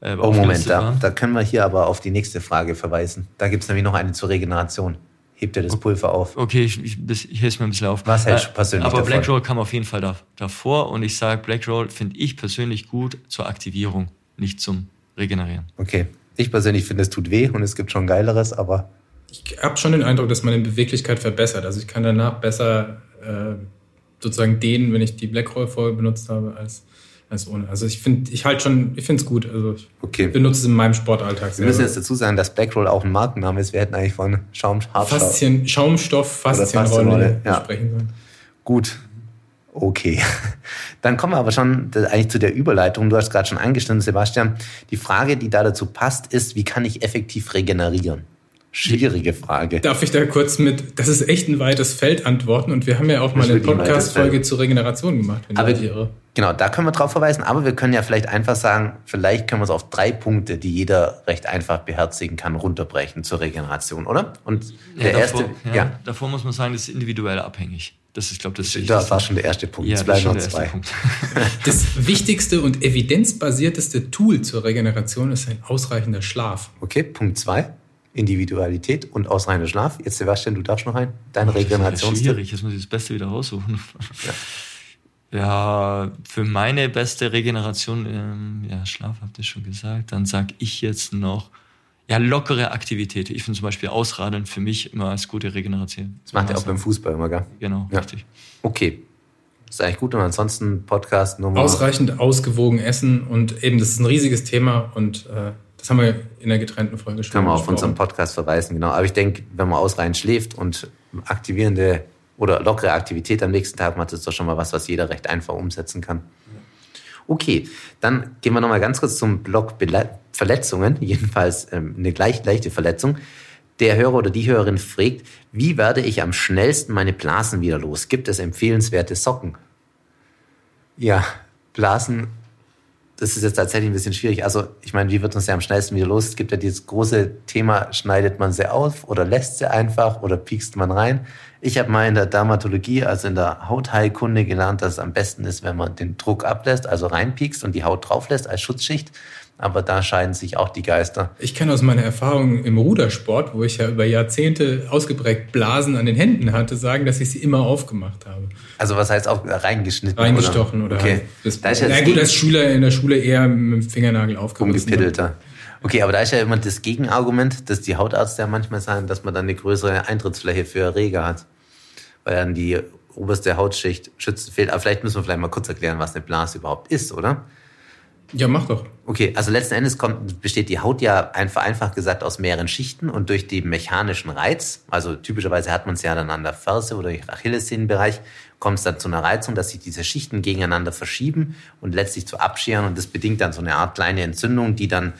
Äh, oh, Moment, da, da können wir hier aber auf die nächste Frage verweisen. Da gibt es nämlich noch eine zur Regeneration. Hebt er das Pulver auf? Okay, ich, ich, ich helfe mir ein bisschen auf. Was hältst du persönlich Aber davon? Black Roll kam auf jeden Fall da, davor und ich sage, Black Roll finde ich persönlich gut zur Aktivierung, nicht zum Regenerieren. Okay, ich persönlich finde, es tut weh und es gibt schon Geileres, aber... Ich habe schon den Eindruck, dass meine Beweglichkeit verbessert. Also ich kann danach besser... Äh, sozusagen den, wenn ich die Blackroll vorher benutzt habe, als, als ohne. Also ich finde, ich halt schon, ich finde es gut. Also ich okay. benutze es in meinem Sportalltag. Wir müssen jetzt dazu sagen, dass Blackroll auch ein Markenname ist. Wir hätten eigentlich von Schaum, Faszien, Schaumstoff, Faszienrolle ja. sprechen sollen. Gut. Okay. [laughs] Dann kommen wir aber schon eigentlich zu der Überleitung. Du hast gerade schon angestimmt, Sebastian. Die Frage, die da dazu passt, ist, wie kann ich effektiv regenerieren? Schwierige Frage. Darf ich da kurz mit, das ist echt ein weites Feld antworten und wir haben ja auch mal eine Podcast-Folge zur Regeneration gemacht. aber, genau, da können wir drauf verweisen, aber wir können ja vielleicht einfach sagen, vielleicht können wir es auf drei Punkte, die jeder recht einfach beherzigen kann, runterbrechen zur Regeneration, oder? Und der ja, davor, erste, ja, ja. Davor muss man sagen, das ist individuell abhängig. Das ist, glaube das, das war schon der erste Punkt. Ja, es bleiben noch zwei. [laughs] Das wichtigste und evidenzbasierteste Tool zur Regeneration ist ein ausreichender Schlaf. Okay, Punkt zwei. Individualität und ausreichender Schlaf. Jetzt, Sebastian, du darfst noch ein. Dein Regenerationstipp. Das ist schwierig, jetzt muss ich das Beste wieder raussuchen. Ja. ja für meine beste Regeneration, ähm, ja, Schlaf habt ihr schon gesagt, dann sag ich jetzt noch, ja, lockere Aktivität. Ich finde zum Beispiel Ausradeln für mich immer als gute Regeneration. Das macht ihr auch beim Fußball immer, gell? Genau, ja. richtig. Okay. Das ist eigentlich gut. Und ansonsten Podcast Nummer. Ausreichend ausgewogen essen und eben, das ist ein riesiges Thema und äh, das haben wir in der getrennten Folge schon. Können wir auf unseren Podcast verweisen, genau. Aber ich denke, wenn man ausreichend schläft und aktivierende oder lockere Aktivität am nächsten Tag macht, ist doch schon mal was, was jeder recht einfach umsetzen kann. Okay, dann gehen wir nochmal ganz kurz zum Block Verletzungen, [laughs] jedenfalls ähm, eine gleich leichte Verletzung. Der Hörer oder die Hörerin fragt, wie werde ich am schnellsten meine Blasen wieder los? Gibt es empfehlenswerte Socken? Ja, Blasen das ist jetzt tatsächlich ein bisschen schwierig. Also, ich meine, wie wird uns ja am schnellsten wieder los? Es gibt ja dieses große Thema, schneidet man sie auf oder lässt sie einfach oder piekst man rein? Ich habe mal in der Dermatologie, also in der Hautheilkunde gelernt, dass es am besten ist, wenn man den Druck ablässt, also reinpiekst und die Haut drauflässt als Schutzschicht. Aber da scheiden sich auch die Geister. Ich kann aus meiner Erfahrung im Rudersport, wo ich ja über Jahrzehnte ausgeprägt Blasen an den Händen hatte, sagen, dass ich sie immer aufgemacht habe. Also was heißt auch reingeschnitten? Reingestochen oder, oder okay. halt da ist ja na gut, als Schüler in der Schule eher mit dem Fingernagel aufgerissen. Umgepiddelter. Okay, aber da ist ja immer das Gegenargument, dass die Hautärzte ja manchmal sagen, dass man dann eine größere Eintrittsfläche für Erreger hat. Weil dann die oberste Hautschicht schützen fehlt. Aber vielleicht müssen wir vielleicht mal kurz erklären, was eine Blase überhaupt ist, oder? Ja, mach doch. Okay, also letzten Endes kommt, besteht die Haut ja einfach, einfach gesagt aus mehreren Schichten und durch den mechanischen Reiz, also typischerweise hat man es ja dann an der Ferse oder im Achillessehnenbereich, kommt es dann zu einer Reizung, dass sich diese Schichten gegeneinander verschieben und letztlich zu abscheren und das bedingt dann so eine Art kleine Entzündung, die dann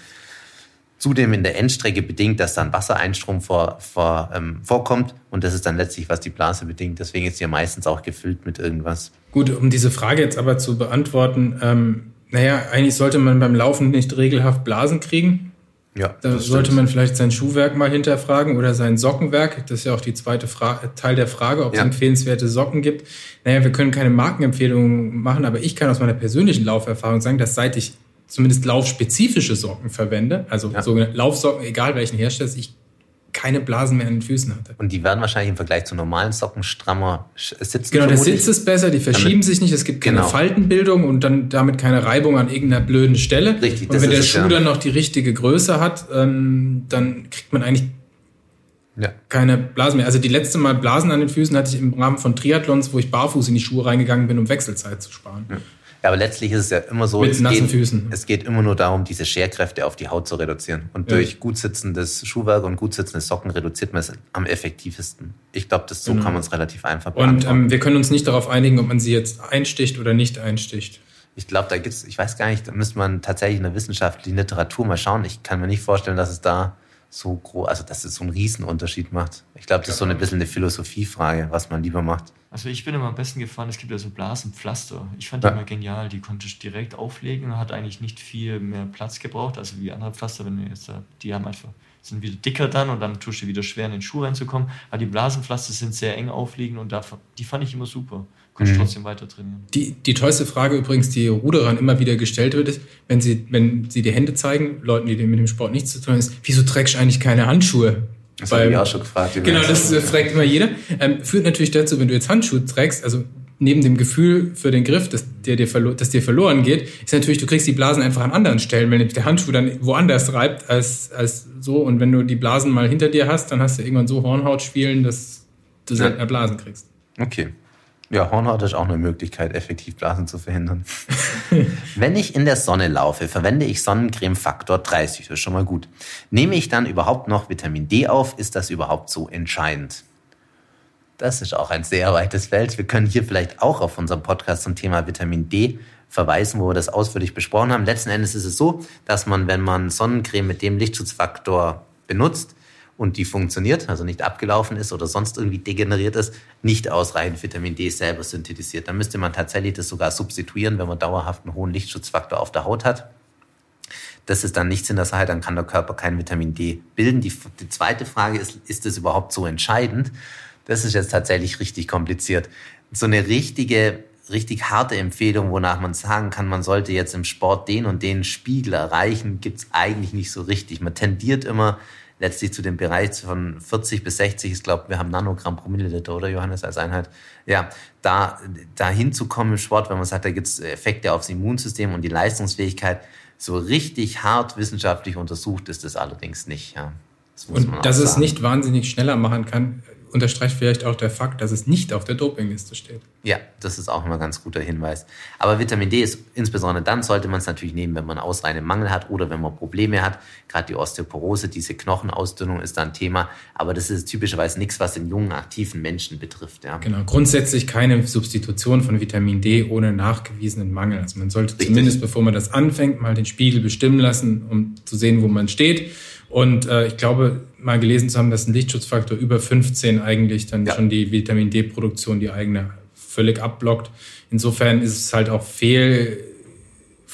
zudem in der Endstrecke bedingt, dass dann Wassereinstrom vor, vor, ähm, vorkommt und das ist dann letztlich, was die Blase bedingt. Deswegen ist sie ja meistens auch gefüllt mit irgendwas. Gut, um diese Frage jetzt aber zu beantworten, ähm naja, eigentlich sollte man beim Laufen nicht regelhaft Blasen kriegen. Ja, da sollte man vielleicht sein Schuhwerk mal hinterfragen oder sein Sockenwerk. Das ist ja auch die zweite Fra Teil der Frage, ob ja. es empfehlenswerte Socken gibt. Naja, wir können keine Markenempfehlungen machen, aber ich kann aus meiner persönlichen Lauferfahrung sagen, dass seit ich zumindest laufspezifische Socken verwende, also ja. sogenannte Laufsocken, egal welchen Hersteller, ich keine Blasen mehr an den Füßen hatte. Und die werden wahrscheinlich im Vergleich zu normalen Socken strammer sitzen. Genau, der Sitz ist besser, die verschieben damit, sich nicht, es gibt keine genau. Faltenbildung und dann damit keine Reibung an irgendeiner blöden Stelle. Richtig, und wenn der Schuh ja. dann noch die richtige Größe hat, ähm, dann kriegt man eigentlich ja. keine Blasen mehr. Also die letzte Mal Blasen an den Füßen hatte ich im Rahmen von Triathlons, wo ich barfuß in die Schuhe reingegangen bin, um Wechselzeit zu sparen. Ja. Ja, aber letztlich ist es ja immer so, Mit es, nassen geht, Füßen. es geht immer nur darum, diese Scherkräfte auf die Haut zu reduzieren. Und ja. durch gut sitzendes Schuhwerk und gut sitzende Socken reduziert man es am effektivsten. Ich glaube, so genau. kann man es relativ einfach beantworten. Und ähm, wir können uns nicht darauf einigen, ob man sie jetzt einsticht oder nicht einsticht. Ich glaube, da gibt's, ich weiß gar nicht, da müsste man tatsächlich in der wissenschaftlichen Literatur mal schauen. Ich kann mir nicht vorstellen, dass es da so groß, also dass es so einen Riesenunterschied macht. Ich glaube, das ist so ein bisschen eine Philosophiefrage, was man lieber macht. Also ich bin immer am besten gefahren, es gibt ja so Blasenpflaster. Ich fand die immer genial, die konnte ich direkt auflegen, hat eigentlich nicht viel mehr Platz gebraucht, also wie andere Pflaster, wenn du jetzt, die haben einfach, sind wieder dicker dann und dann tust du wieder schwer in den Schuh reinzukommen. Aber die Blasenpflaster sind sehr eng aufliegen und da, die fand ich immer super kannst mhm. trotzdem weiter trainieren. Die, die tollste Frage übrigens, die Ruderern immer wieder gestellt wird, ist, wenn sie, wenn sie die Hände zeigen, Leuten, die mit dem Sport nichts zu tun haben, ist, wieso trägst du eigentlich keine Handschuhe? Das habe ich auch schon gefragt. Genau, das äh, fragt immer jeder. Ähm, führt natürlich dazu, wenn du jetzt Handschuhe trägst, also neben dem Gefühl für den Griff, dass der dir, dass dir verloren geht, ist natürlich, du kriegst die Blasen einfach an anderen Stellen, wenn der Handschuh dann woanders reibt als, als so. Und wenn du die Blasen mal hinter dir hast, dann hast du irgendwann so Hornhaut spielen, dass du seltener Blasen kriegst. Okay. Ja, Hornhaut ist auch eine Möglichkeit, effektiv Blasen zu verhindern. [laughs] Wenn ich in der Sonne laufe, verwende ich Sonnencreme Faktor 30. Das ist schon mal gut. Nehme ich dann überhaupt noch Vitamin D auf? Ist das überhaupt so entscheidend? Das ist auch ein sehr weites Feld. Wir können hier vielleicht auch auf unserem Podcast zum Thema Vitamin D verweisen, wo wir das ausführlich besprochen haben. Letzten Endes ist es so, dass man, wenn man Sonnencreme mit dem Lichtschutzfaktor benutzt, und die funktioniert, also nicht abgelaufen ist oder sonst irgendwie degeneriert ist, nicht ausreichend Vitamin D selber synthetisiert. Dann müsste man tatsächlich das sogar substituieren, wenn man dauerhaft einen hohen Lichtschutzfaktor auf der Haut hat. Das ist dann nichts in der Sache, dann kann der Körper kein Vitamin D bilden. Die, die zweite Frage ist, ist es überhaupt so entscheidend? Das ist jetzt tatsächlich richtig kompliziert. So eine richtige richtig harte Empfehlung, wonach man sagen kann, man sollte jetzt im Sport den und den Spiegel erreichen, gibt's eigentlich nicht so richtig. Man tendiert immer letztlich zu dem Bereich von 40 bis 60 ist, glaube wir haben Nanogramm pro Milliliter, oder Johannes, als Einheit. Ja, da, da hinzukommen im Sport, wenn man sagt, da gibt es Effekte aufs Immunsystem und die Leistungsfähigkeit, so richtig hart wissenschaftlich untersucht ist das allerdings nicht. Ja. Das und dass es nicht wahnsinnig schneller machen kann, unterstreicht vielleicht auch der Fakt, dass es nicht auf der Dopingliste steht. Ja, das ist auch immer ein ganz guter Hinweis. Aber Vitamin D ist insbesondere dann sollte man es natürlich nehmen, wenn man ausreichenden Mangel hat oder wenn man Probleme hat. Gerade die Osteoporose, diese Knochenausdünnung ist da ein Thema. Aber das ist typischerweise nichts, was den jungen, aktiven Menschen betrifft. Ja. Genau, grundsätzlich keine Substitution von Vitamin D ohne nachgewiesenen Mangel. Also man sollte Richtig. zumindest, bevor man das anfängt, mal den Spiegel bestimmen lassen, um zu sehen, wo man steht. Und äh, ich glaube, mal gelesen zu haben, dass ein Lichtschutzfaktor über 15 eigentlich dann ja. schon die Vitamin D-Produktion, die eigene, völlig abblockt. Insofern ist es halt auch fehl,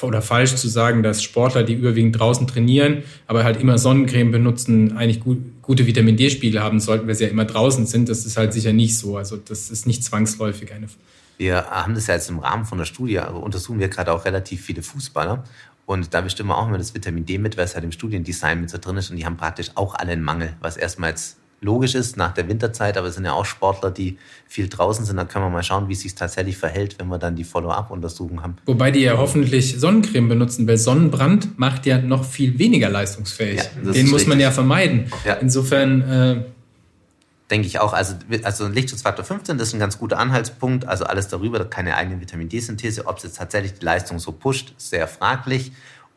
oder falsch zu sagen, dass Sportler, die überwiegend draußen trainieren, aber halt immer Sonnencreme benutzen, eigentlich gut, gute Vitamin D-Spiegel haben sollten, weil sie ja immer draußen sind. Das ist halt sicher nicht so. Also das ist nicht zwangsläufig eine. Wir haben das ja jetzt im Rahmen von der Studie, also untersuchen wir gerade auch relativ viele Fußballer. Und da bestimmen wir auch immer das Vitamin D mit, weil es halt im Studiendesign mit so drin ist. Und die haben praktisch auch alle einen Mangel, was erstmal jetzt logisch ist nach der Winterzeit, aber es sind ja auch Sportler, die viel draußen sind. Da können wir mal schauen, wie es sich tatsächlich verhält, wenn wir dann die Follow-up-Untersuchung haben. Wobei die ja hoffentlich Sonnencreme benutzen, weil Sonnenbrand macht ja noch viel weniger leistungsfähig. Ja, Den muss richtig. man ja vermeiden. Ja. Insofern äh, denke ich auch. Also, also Lichtschutzfaktor 15, das ist ein ganz guter Anhaltspunkt. Also alles darüber, keine eigene Vitamin D-Synthese. Ob es jetzt tatsächlich die Leistung so pusht, sehr fraglich.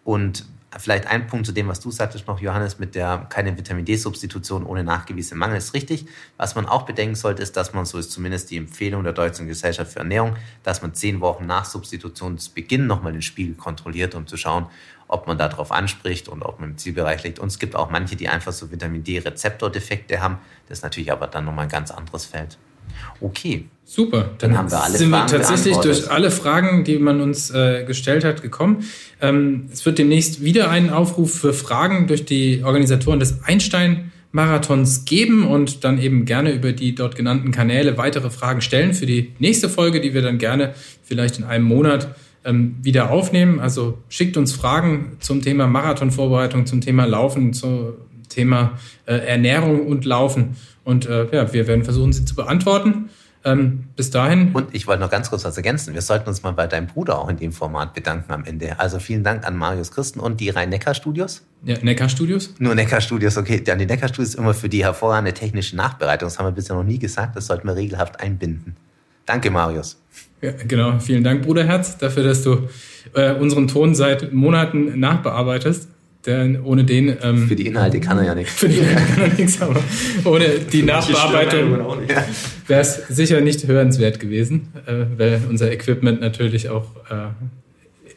Und Vielleicht ein Punkt zu dem, was du sagtest noch, Johannes, mit der keine Vitamin D-Substitution ohne nachgewiesenen Mangel ist richtig. Was man auch bedenken sollte, ist, dass man, so ist zumindest die Empfehlung der Deutschen Gesellschaft für Ernährung, dass man zehn Wochen nach Substitutionsbeginn nochmal den Spiegel kontrolliert, um zu schauen, ob man darauf anspricht und ob man im Zielbereich liegt. Und es gibt auch manche, die einfach so Vitamin D-Rezeptordefekte haben. Das ist natürlich aber dann nochmal ein ganz anderes Feld. Okay. Super, dann, dann haben wir alle sind Fragen wir tatsächlich durch alle Fragen, die man uns äh, gestellt hat, gekommen. Ähm, es wird demnächst wieder einen Aufruf für Fragen durch die Organisatoren des Einstein-Marathons geben und dann eben gerne über die dort genannten Kanäle weitere Fragen stellen für die nächste Folge, die wir dann gerne vielleicht in einem Monat ähm, wieder aufnehmen. Also schickt uns Fragen zum Thema Marathonvorbereitung, zum Thema Laufen, zum Thema äh, Ernährung und Laufen. Und äh, ja, wir werden versuchen, sie zu beantworten. Ähm, bis dahin. Und ich wollte noch ganz kurz was ergänzen. Wir sollten uns mal bei deinem Bruder auch in dem Format bedanken am Ende. Also vielen Dank an Marius Christen und die Rhein-Neckar-Studios. Ja, Neckar-Studios? Nur Neckar-Studios, okay. Ja, die Neckar-Studios immer für die hervorragende technische Nachbereitung. Das haben wir bisher noch nie gesagt. Das sollten wir regelhaft einbinden. Danke, Marius. Ja, genau. Vielen Dank, Bruderherz, dafür, dass du äh, unseren Ton seit Monaten nachbearbeitest. Denn ohne den. Ähm, für die Inhalte kann er ja nichts. Für die Inhalte kann er nichts, aber ohne die Nachbearbeitung wäre es sicher nicht hörenswert gewesen, äh, weil unser Equipment natürlich auch äh,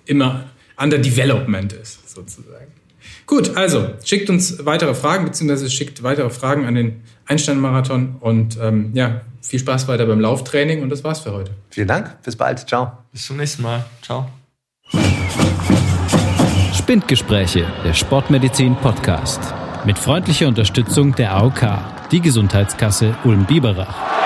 immer under development ist, sozusagen. Gut, also schickt uns weitere Fragen, beziehungsweise schickt weitere Fragen an den Einstein-Marathon und ähm, ja, viel Spaß weiter beim Lauftraining und das war's für heute. Vielen Dank, bis bald, ciao. Bis zum nächsten Mal, ciao. Spindgespräche, der Sportmedizin Podcast. Mit freundlicher Unterstützung der AOK, die Gesundheitskasse Ulm-Biberach.